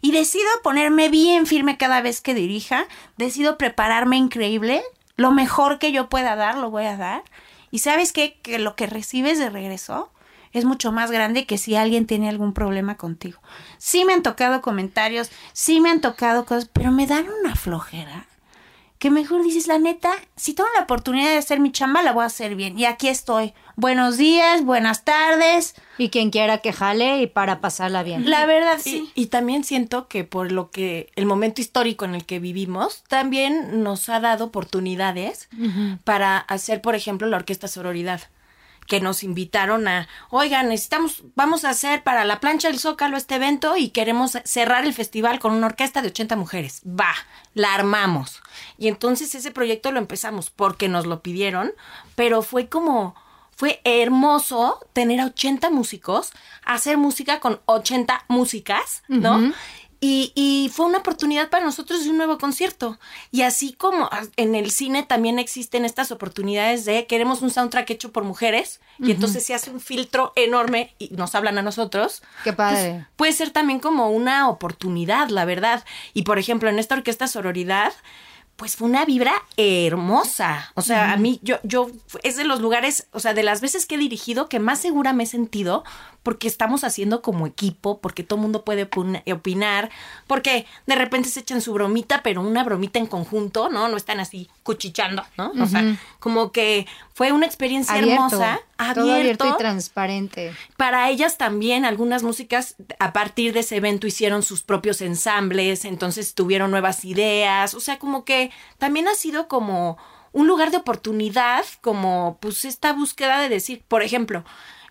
y decido ponerme bien firme cada vez que dirija, decido prepararme increíble, lo mejor que yo pueda dar, lo voy a dar. Y sabes qué? que lo que recibes de regreso es mucho más grande que si alguien tiene algún problema contigo. Sí me han tocado comentarios, sí me han tocado cosas, pero me dan una flojera. Que mejor dices, la neta, si tengo la oportunidad de hacer mi chamba, la voy a hacer bien. Y aquí estoy. Buenos días, buenas tardes. Y quien quiera que jale y para pasarla bien. La verdad, sí. Y, también siento que por lo que el momento histórico en el que vivimos, también nos ha dado oportunidades para hacer, por ejemplo, la orquesta sororidad que nos invitaron a, oigan, necesitamos, vamos a hacer para la plancha del Zócalo este evento y queremos cerrar el festival con una orquesta de 80 mujeres. Va, la armamos. Y entonces ese proyecto lo empezamos porque nos lo pidieron, pero fue como, fue hermoso tener a 80 músicos, hacer música con 80 músicas, ¿no? Y, fue una oportunidad para nosotros de un nuevo concierto. Y así como en el cine también existen estas oportunidades de queremos un soundtrack hecho por mujeres y entonces se hace un filtro enorme y nos hablan a nosotros. Qué pues, padre. puede ser también como una oportunidad, la verdad. Y por ejemplo, en esta orquesta Sororidad, pues fue una vibra hermosa. O sea, a mí, yo, yo, es de los lugares, o sea, de las veces que he dirigido que más segura me he sentido porque estamos haciendo como equipo, porque todo el mundo puede opinar, porque de repente se echan su bromita, pero una bromita en conjunto, ¿no? No están así cuchichando, ¿no? O sea, como que fue una experiencia hermosa, abierto, abierto y transparente. Para ellas también algunas músicas a partir de ese evento hicieron sus propios ensambles, entonces tuvieron nuevas ideas, o sea, como que también ha sido como un lugar de oportunidad, como pues esta búsqueda de decir, por ejemplo,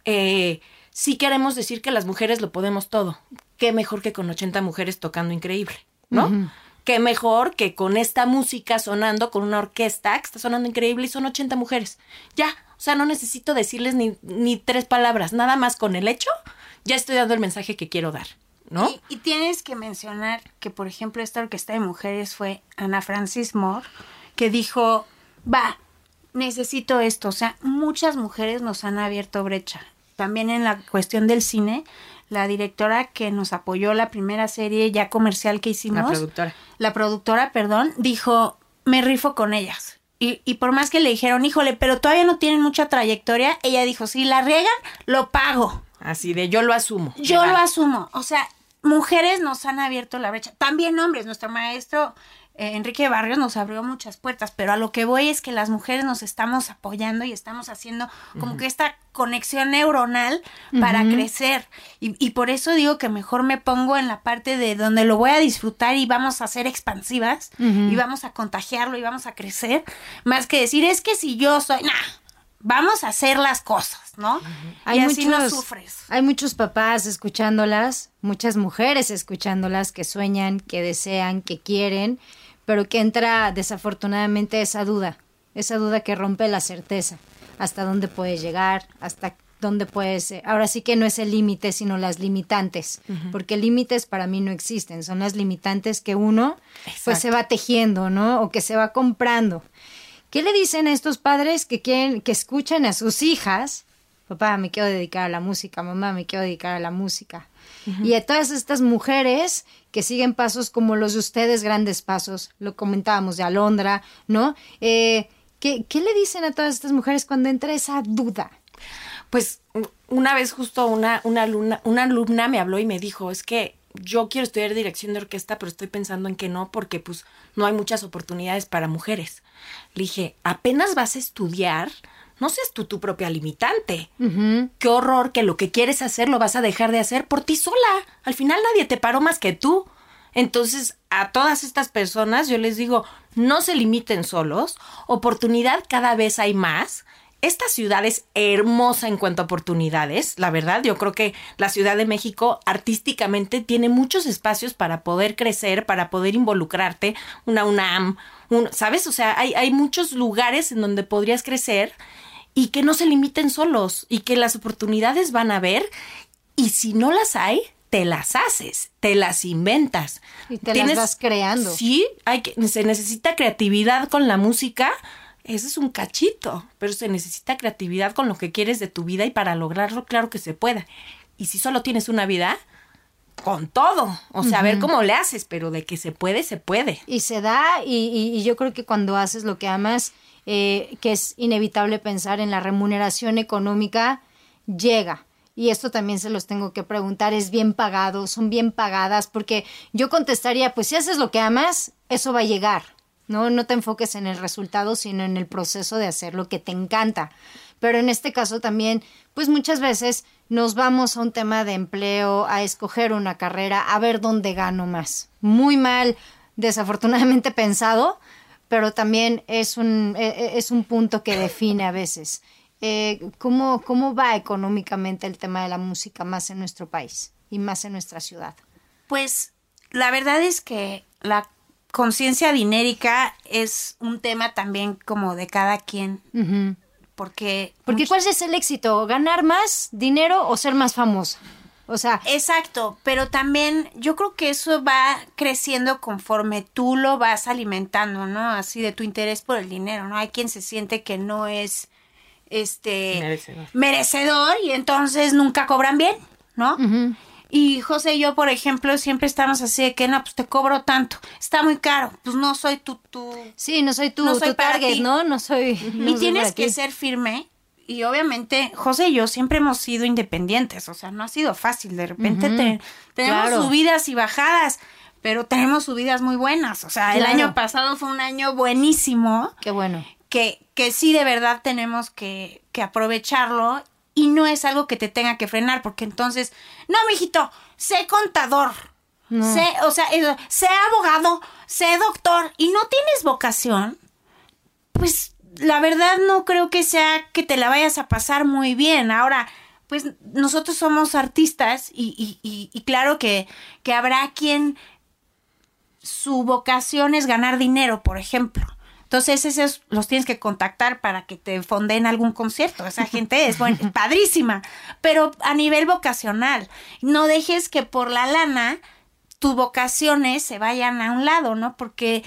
eh, sí queremos decir que las mujeres lo podemos todo. Qué mejor que con 80 mujeres tocando increíble, ¿no? Qué mejor que con esta música sonando, con una orquesta que está sonando increíble y son 80 mujeres. Ya, o sea, no necesito decirles ni, ni tres palabras, nada más con el hecho, ya estoy dando el mensaje que quiero dar. ¿No? Y, y, tienes que mencionar que, por ejemplo, esta orquesta de mujeres fue Ana Francis Moore, que dijo, va, necesito esto. O sea, muchas mujeres nos han abierto brecha. También en la cuestión del cine, la directora que nos apoyó la primera serie ya comercial que hicimos. La productora. La productora, perdón, dijo, me rifo con ellas. Y, y por más que le dijeron, híjole, pero todavía no tienen mucha trayectoria, ella dijo, si la riegan, lo pago. Así de yo lo asumo. Yo lo asumo. O sea, mujeres nos han abierto la brecha. También hombres. Nuestro maestro eh, Enrique Barrios nos abrió muchas puertas, pero a lo que voy es que las mujeres nos estamos apoyando y estamos haciendo como que esta conexión neuronal para crecer. Y, y, por eso digo que mejor me pongo en la parte de donde lo voy a disfrutar y vamos a ser expansivas y vamos a contagiarlo y vamos a crecer, más que decir, es que si yo soy, nah, vamos a hacer las cosas, ¿no? Hay y así muchos, no sufres. Hay muchos papás escuchándolas, muchas mujeres escuchándolas que sueñan, que desean, que quieren pero que entra desafortunadamente esa duda, esa duda que rompe la certeza, hasta dónde puedes llegar, hasta dónde puedes, ahora sí que no es el límite, sino las limitantes, porque límites para mí no existen, son las limitantes que uno pues se va tejiendo, ¿no? O que se va comprando. ¿Qué le dicen a estos padres que quieren, que escuchan a sus hijas? Papá, me quiero dedicar a la música, mamá, me quiero dedicar a la música. Y a todas estas mujeres que siguen pasos como los de ustedes, grandes pasos, lo comentábamos de Alondra, ¿no? Eh, ¿qué, ¿Qué le dicen a todas estas mujeres cuando entra esa duda? Pues una vez justo una, una, alumna, una alumna me habló y me dijo, es que yo quiero estudiar dirección de orquesta, pero estoy pensando en que no, porque pues no hay muchas oportunidades para mujeres. Le dije, apenas vas a estudiar, no seas tú tu propia limitante. Qué horror que lo que quieres hacer lo vas a dejar de hacer por ti sola. Al final nadie te paró más que tú. Entonces, a todas estas personas yo les digo, no se limiten solos, oportunidad cada vez hay más. Esta ciudad es hermosa en cuanto a oportunidades, la verdad. Yo creo que la Ciudad de México artísticamente tiene muchos espacios para poder crecer, para poder involucrarte. Una UNAM, un, ¿sabes? O sea, hay, hay muchos lugares en donde podrías crecer y que no se limiten solos y que las oportunidades van a ver y si no las hay, te las haces, te las inventas. Y te las vas creando. Sí, hay que, se necesita creatividad con la música. Ese es un cachito, pero se necesita creatividad con lo que quieres de tu vida y para lograrlo, claro que se pueda. Y si solo tienes una vida, con todo. O sea, a ver cómo le haces, pero de que se puede, se puede. Y se da, y, y yo creo que cuando haces lo que amas, eh, que es inevitable pensar en la remuneración económica, llega. Y esto también se los tengo que preguntar, ¿es bien pagado? ¿Son bien pagadas? Porque yo contestaría, pues si haces lo que amas, eso va a llegar. No, no te enfoques en el resultado, sino en el proceso de hacer lo que te encanta. Pero en este caso también, pues muchas veces nos vamos a un tema de empleo, a escoger una carrera, a ver dónde gano más. Muy mal, desafortunadamente pensado, pero también es un, e, e, es un punto que define a veces. Eh, ¿cómo, ¿Cómo va económicamente el tema de la música más en nuestro país y más en nuestra ciudad? Pues la verdad es que la conciencia dinérica es un tema también como de cada quien. Porque, Porque ¿cuál es el éxito? ¿Ganar más dinero o ser más famosa? O sea. Exacto, pero también yo creo que eso va creciendo conforme tú lo vas alimentando, ¿no? Así de tu interés por el dinero, ¿no? Hay quien se siente que no es este merecedor, merecedor y entonces nunca cobran bien, ¿no? Y José y yo, por ejemplo, siempre estamos así de que no, pues te cobro tanto, está muy caro, pues no soy tu, tu Sí, no soy tu, no soy tu target, ¿no? No soy. y tienes que ser firme y obviamente José y yo siempre hemos sido independientes, o sea, no ha sido fácil, de repente tenemos subidas y bajadas, pero tenemos subidas muy buenas, o sea, el año pasado fue un año buenísimo. Qué bueno. Que, que sí de verdad tenemos que, que aprovecharlo y no es algo que te tenga que frenar, porque entonces, no, mijito, sé contador. Sé, o sea, sé abogado, sé doctor y no tienes vocación, pues la verdad no creo que sea que te la vayas a pasar muy bien. Ahora, pues nosotros somos artistas y, y, y, claro que, que habrá quien su vocación es ganar dinero, por ejemplo. Entonces, esos los tienes que contactar para que te fonden algún concierto. Esa gente es bueno, padrísima, pero a nivel vocacional. No dejes que por la lana tus vocaciones se vayan a un lado, ¿no? Porque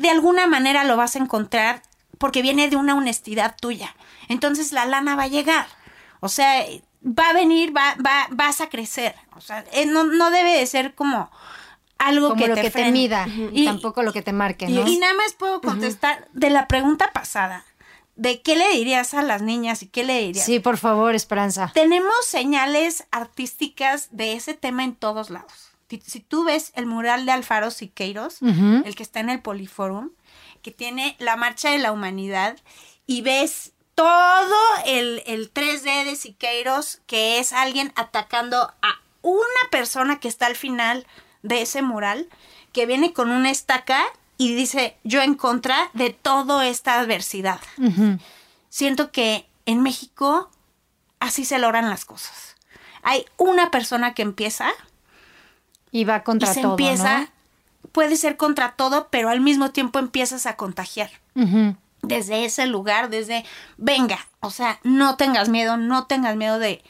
de alguna manera lo vas a encontrar porque viene de una honestidad tuya. Entonces la lana va a llegar. O sea, va a venir, va, va, vas a crecer. O sea, eh, no, no debe de ser como algo que, lo te, que te mida y tampoco lo que te marque, ¿no? Y, nada más puedo contestar de la pregunta pasada. ¿De qué le dirías a las niñas y qué le dirías? Sí, por favor, Esperanza. Tenemos señales artísticas de ese tema en todos lados. Si tú ves el mural de Alfaro Siqueiros, el que está en el Poliforum, que tiene la marcha de la humanidad, y ves todo el, el 3D de Siqueiros, que es alguien atacando a una persona que está al final de ese mural, que viene con una estaca y dice yo en contra de toda esta adversidad. Siento que en México así se logran las cosas. Hay una persona que empieza y va contra y se todo, empieza, puede ser contra todo, pero al mismo tiempo empiezas a contagiar. Desde ese lugar, desde, venga, o sea, no tengas miedo, no tengas miedo de,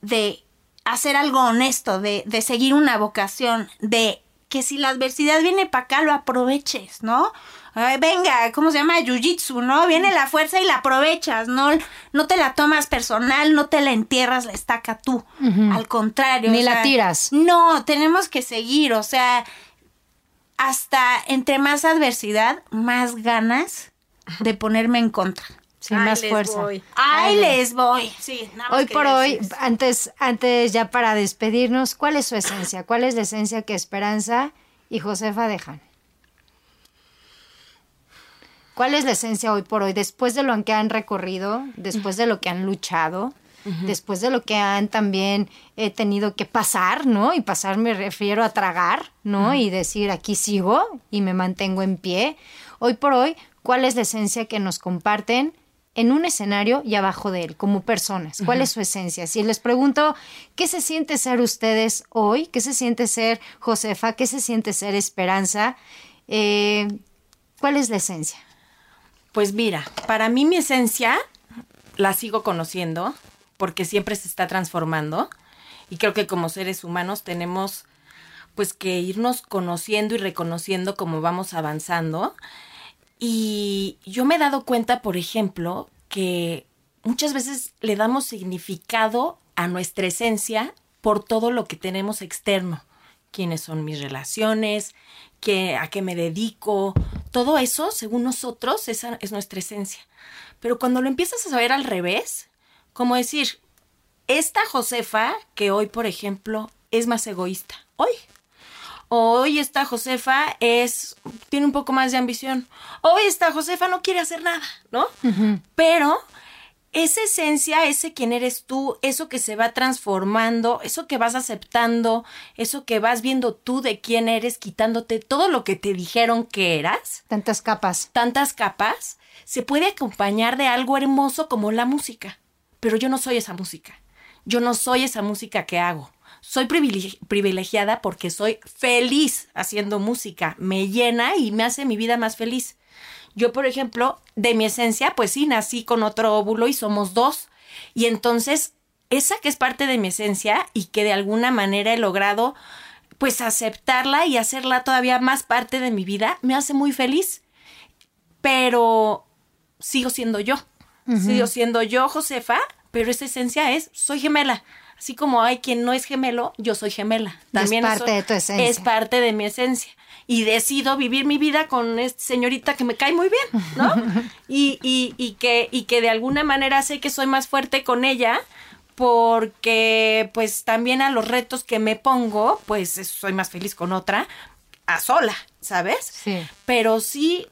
de hacer algo honesto, de, de seguir una vocación, de que si la adversidad viene para acá, lo aproveches, ¿no? venga, ¿cómo se llama? Jiu-jitsu, ¿no? Viene la fuerza y la aprovechas, ¿no? No te la tomas personal, no te la entierras la estaca tú. Al contrario. Ni la tiras. No, tenemos que seguir, o sea, hasta entre más adversidad, más ganas de ponerme en contra. Sí, más fuerza. Ahí les voy. Sí, hoy por hoy, antes, antes ya para despedirnos, ¿cuál es su esencia? ¿Cuál es la esencia que Esperanza y Josefa dejan? ¿Cuál es la esencia hoy por hoy? Después de lo que han recorrido, después de lo que han luchado, después de lo que han también eh, tenido que pasar, ¿no? Y pasar me refiero a tragar, ¿no? Y decir, aquí sigo y me mantengo en pie. Hoy por hoy, ¿cuál es la esencia que nos comparten en un escenario y abajo de él, como personas? ¿Cuál es su esencia? Si les pregunto, ¿qué se siente ser ustedes hoy? ¿Qué se siente ser Josefa? ¿Qué se siente ser Esperanza? Eh, ¿Cuál es la esencia? Pues mira, para mí mi esencia la sigo conociendo porque siempre se está transformando y creo que como seres humanos tenemos pues que irnos conociendo y reconociendo cómo vamos avanzando y yo me he dado cuenta, por ejemplo, que muchas veces le damos significado a nuestra esencia por todo lo que tenemos externo. Quiénes son mis relaciones, qué, a qué me dedico, todo eso, según nosotros, esa es nuestra esencia. Pero cuando lo empiezas a saber al revés, como decir, esta Josefa, que hoy, por ejemplo, es más egoísta, hoy, Hoy esta Josefa es, tiene un poco más de ambición. Hoy esta Josefa no quiere hacer nada, ¿no? Pero esa esencia, ese quién eres tú, eso que se va transformando, eso que vas aceptando, eso que vas viendo tú de quién eres, quitándote todo lo que te dijeron que eras. Tantas capas. Tantas capas, se puede acompañar de algo hermoso como la música. Pero yo no soy esa música. Yo no soy esa música que hago soy privilegiada porque soy feliz haciendo música, me llena y me hace mi vida más feliz. Yo, por ejemplo, de mi esencia, pues sí, nací con otro óvulo y somos dos. Y entonces, esa que es parte de mi esencia y que de alguna manera he logrado, pues aceptarla y hacerla todavía más parte de mi vida, me hace muy feliz. Pero sigo siendo yo. Sigo siendo yo, Josefa, pero esa esencia es, soy gemela. Así como hay quien no es gemelo, yo soy gemela. También es parte de tu esencia. Es parte de mi esencia. Y decido vivir mi vida con esta señorita que me cae muy bien, ¿no? y, y, y, que, y que de alguna manera sé que soy más fuerte con ella porque pues también a los retos que me pongo, pues soy más feliz con otra, a sola, ¿sabes? Sí. Pero sí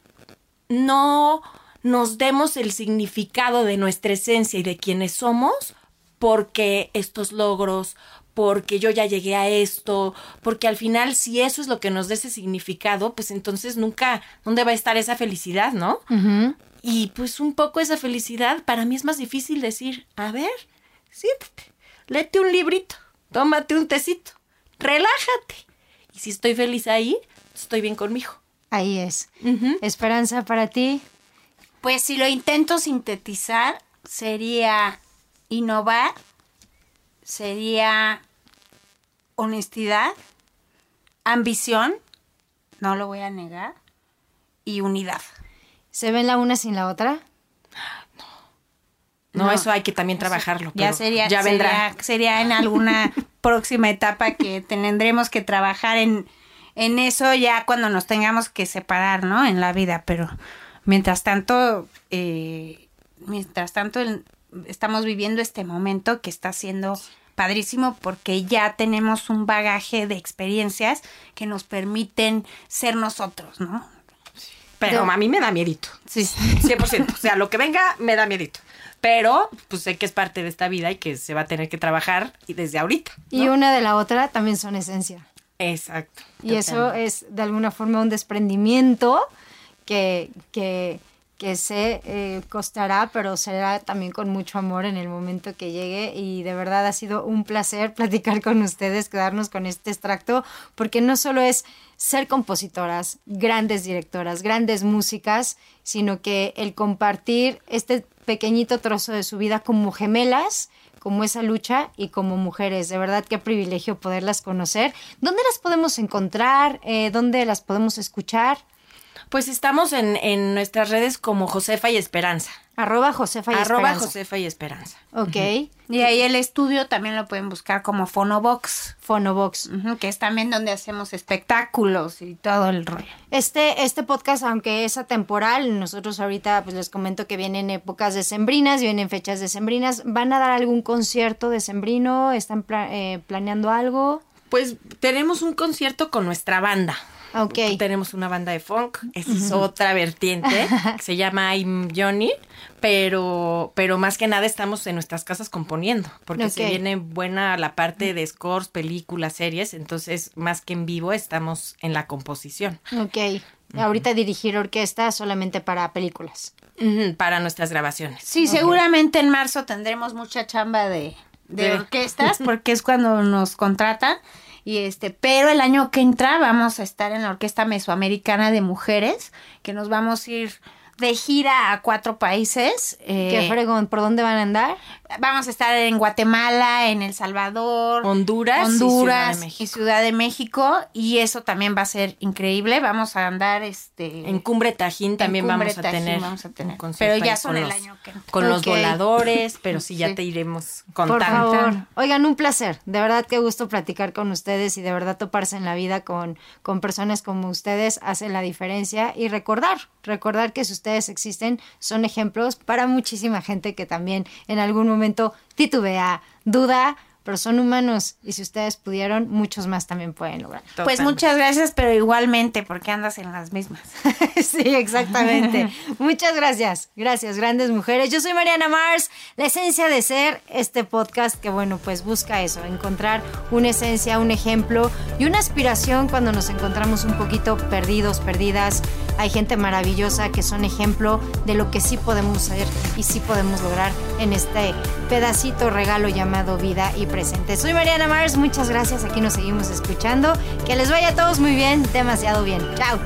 no nos demos el significado de nuestra esencia y de quienes somos porque estos logros, porque yo ya llegué a esto, porque al final si eso es lo que nos dé ese significado, pues entonces nunca, ¿dónde va a estar esa felicidad, no? Y pues un poco esa felicidad, para mí es más difícil decir, a ver, siéntate, léete un librito, tómate un tecito, relájate. Y si estoy feliz ahí, estoy bien conmigo. Ahí es. Esperanza para ti. Pues si lo intento sintetizar, sería innovar, sería honestidad, ambición, no lo voy a negar, y unidad. ¿Se ven la una sin la otra? No, eso hay que también trabajarlo. ya sería, ya vendrá. Sería, en alguna próxima etapa que tendremos que trabajar en, en eso ya cuando nos tengamos que separar, ¿no? En la vida, pero mientras tanto, eh, mientras tanto estamos viviendo este momento que está siendo padrísimo porque ya tenemos un bagaje de experiencias que nos permiten ser nosotros, ¿no? Pero a mí me da miedito. Sí. 100%. O sea, lo que venga me da miedito. Pero, pues sé que es parte de esta vida y que se va a tener que trabajar y desde ahorita. Y una de la otra también son esencia. Exacto. Y eso es de alguna forma un desprendimiento que, que, que eh, costará, pero será también con mucho amor en el momento que llegue. Y de verdad ha sido un placer platicar con ustedes, quedarnos con este extracto, porque no solo es ser compositoras, grandes directoras, grandes músicas, sino que el compartir este pequeñito trozo de su vida como gemelas, como esa lucha y como mujeres. De verdad, qué privilegio poderlas conocer. ¿Dónde las podemos encontrar? Eh, ¿Dónde las podemos escuchar? Pues estamos en, en nuestras redes como Josefa y Esperanza. Arroba Josefa y Arroba Josefa y Esperanza. Ok. Y ahí el estudio también lo pueden buscar como Fonobox. Fonobox. que es también donde hacemos espectáculos y todo el rollo. Este, este podcast, aunque es atemporal, nosotros ahorita pues les comento que vienen épocas decembrinas, vienen fechas decembrinas. ¿Van a dar algún concierto decembrino? ¿Están eh, planeando algo? Pues tenemos un concierto con nuestra banda. Okay. Tenemos una banda de funk, esa es otra vertiente, se llama I'm Johnny, pero, pero más que nada estamos en nuestras casas componiendo, porque se viene buena la parte de scores, películas, series, entonces más que en vivo estamos en la composición. Ok. Ahorita dirigir orquesta solamente para películas. para nuestras grabaciones. Sí, seguramente en marzo tendremos mucha chamba de, de orquestas, porque es cuando nos contratan. Y este, pero el año que entra vamos a estar en la Orquesta Mesoamericana de Mujeres, que nos vamos a ir de gira a cuatro países. Eh, ¿Qué fregón? ¿Por dónde van a andar? Vamos a estar en Guatemala, en El Salvador, Honduras, Honduras y Ciudad de México. Y, eso también va a ser increíble. Vamos a andar este en Cumbre Tajín también vamos, a tener, vamos a tener. Pero ya son el año que con los voladores, pero sí ya te iremos contando. Por favor. Oigan, un placer. De verdad qué gusto platicar con ustedes y de verdad toparse en la vida con, con personas como ustedes hace la diferencia y recordar, recordar que si ustedes existen son ejemplos para muchísima gente que también en algún momento titubea, duda, pero son humanos y si ustedes pudieron, muchos más también pueden lograr. Pues muchas gracias, pero igualmente porque andas en las mismas. sí, exactamente. muchas gracias. Gracias, grandes mujeres. Yo soy Mariana Mars, la esencia de ser este podcast que bueno, pues busca eso, encontrar una esencia, un ejemplo y una aspiración cuando nos encontramos un poquito perdidos, perdidas. Hay gente maravillosa que son ejemplo de lo que sí podemos ser y sí podemos lograr en este pedacito regalo llamado vida y soy Mariana Mars, muchas gracias, aquí nos seguimos escuchando. Que les vaya a todos muy bien, demasiado bien. Chao.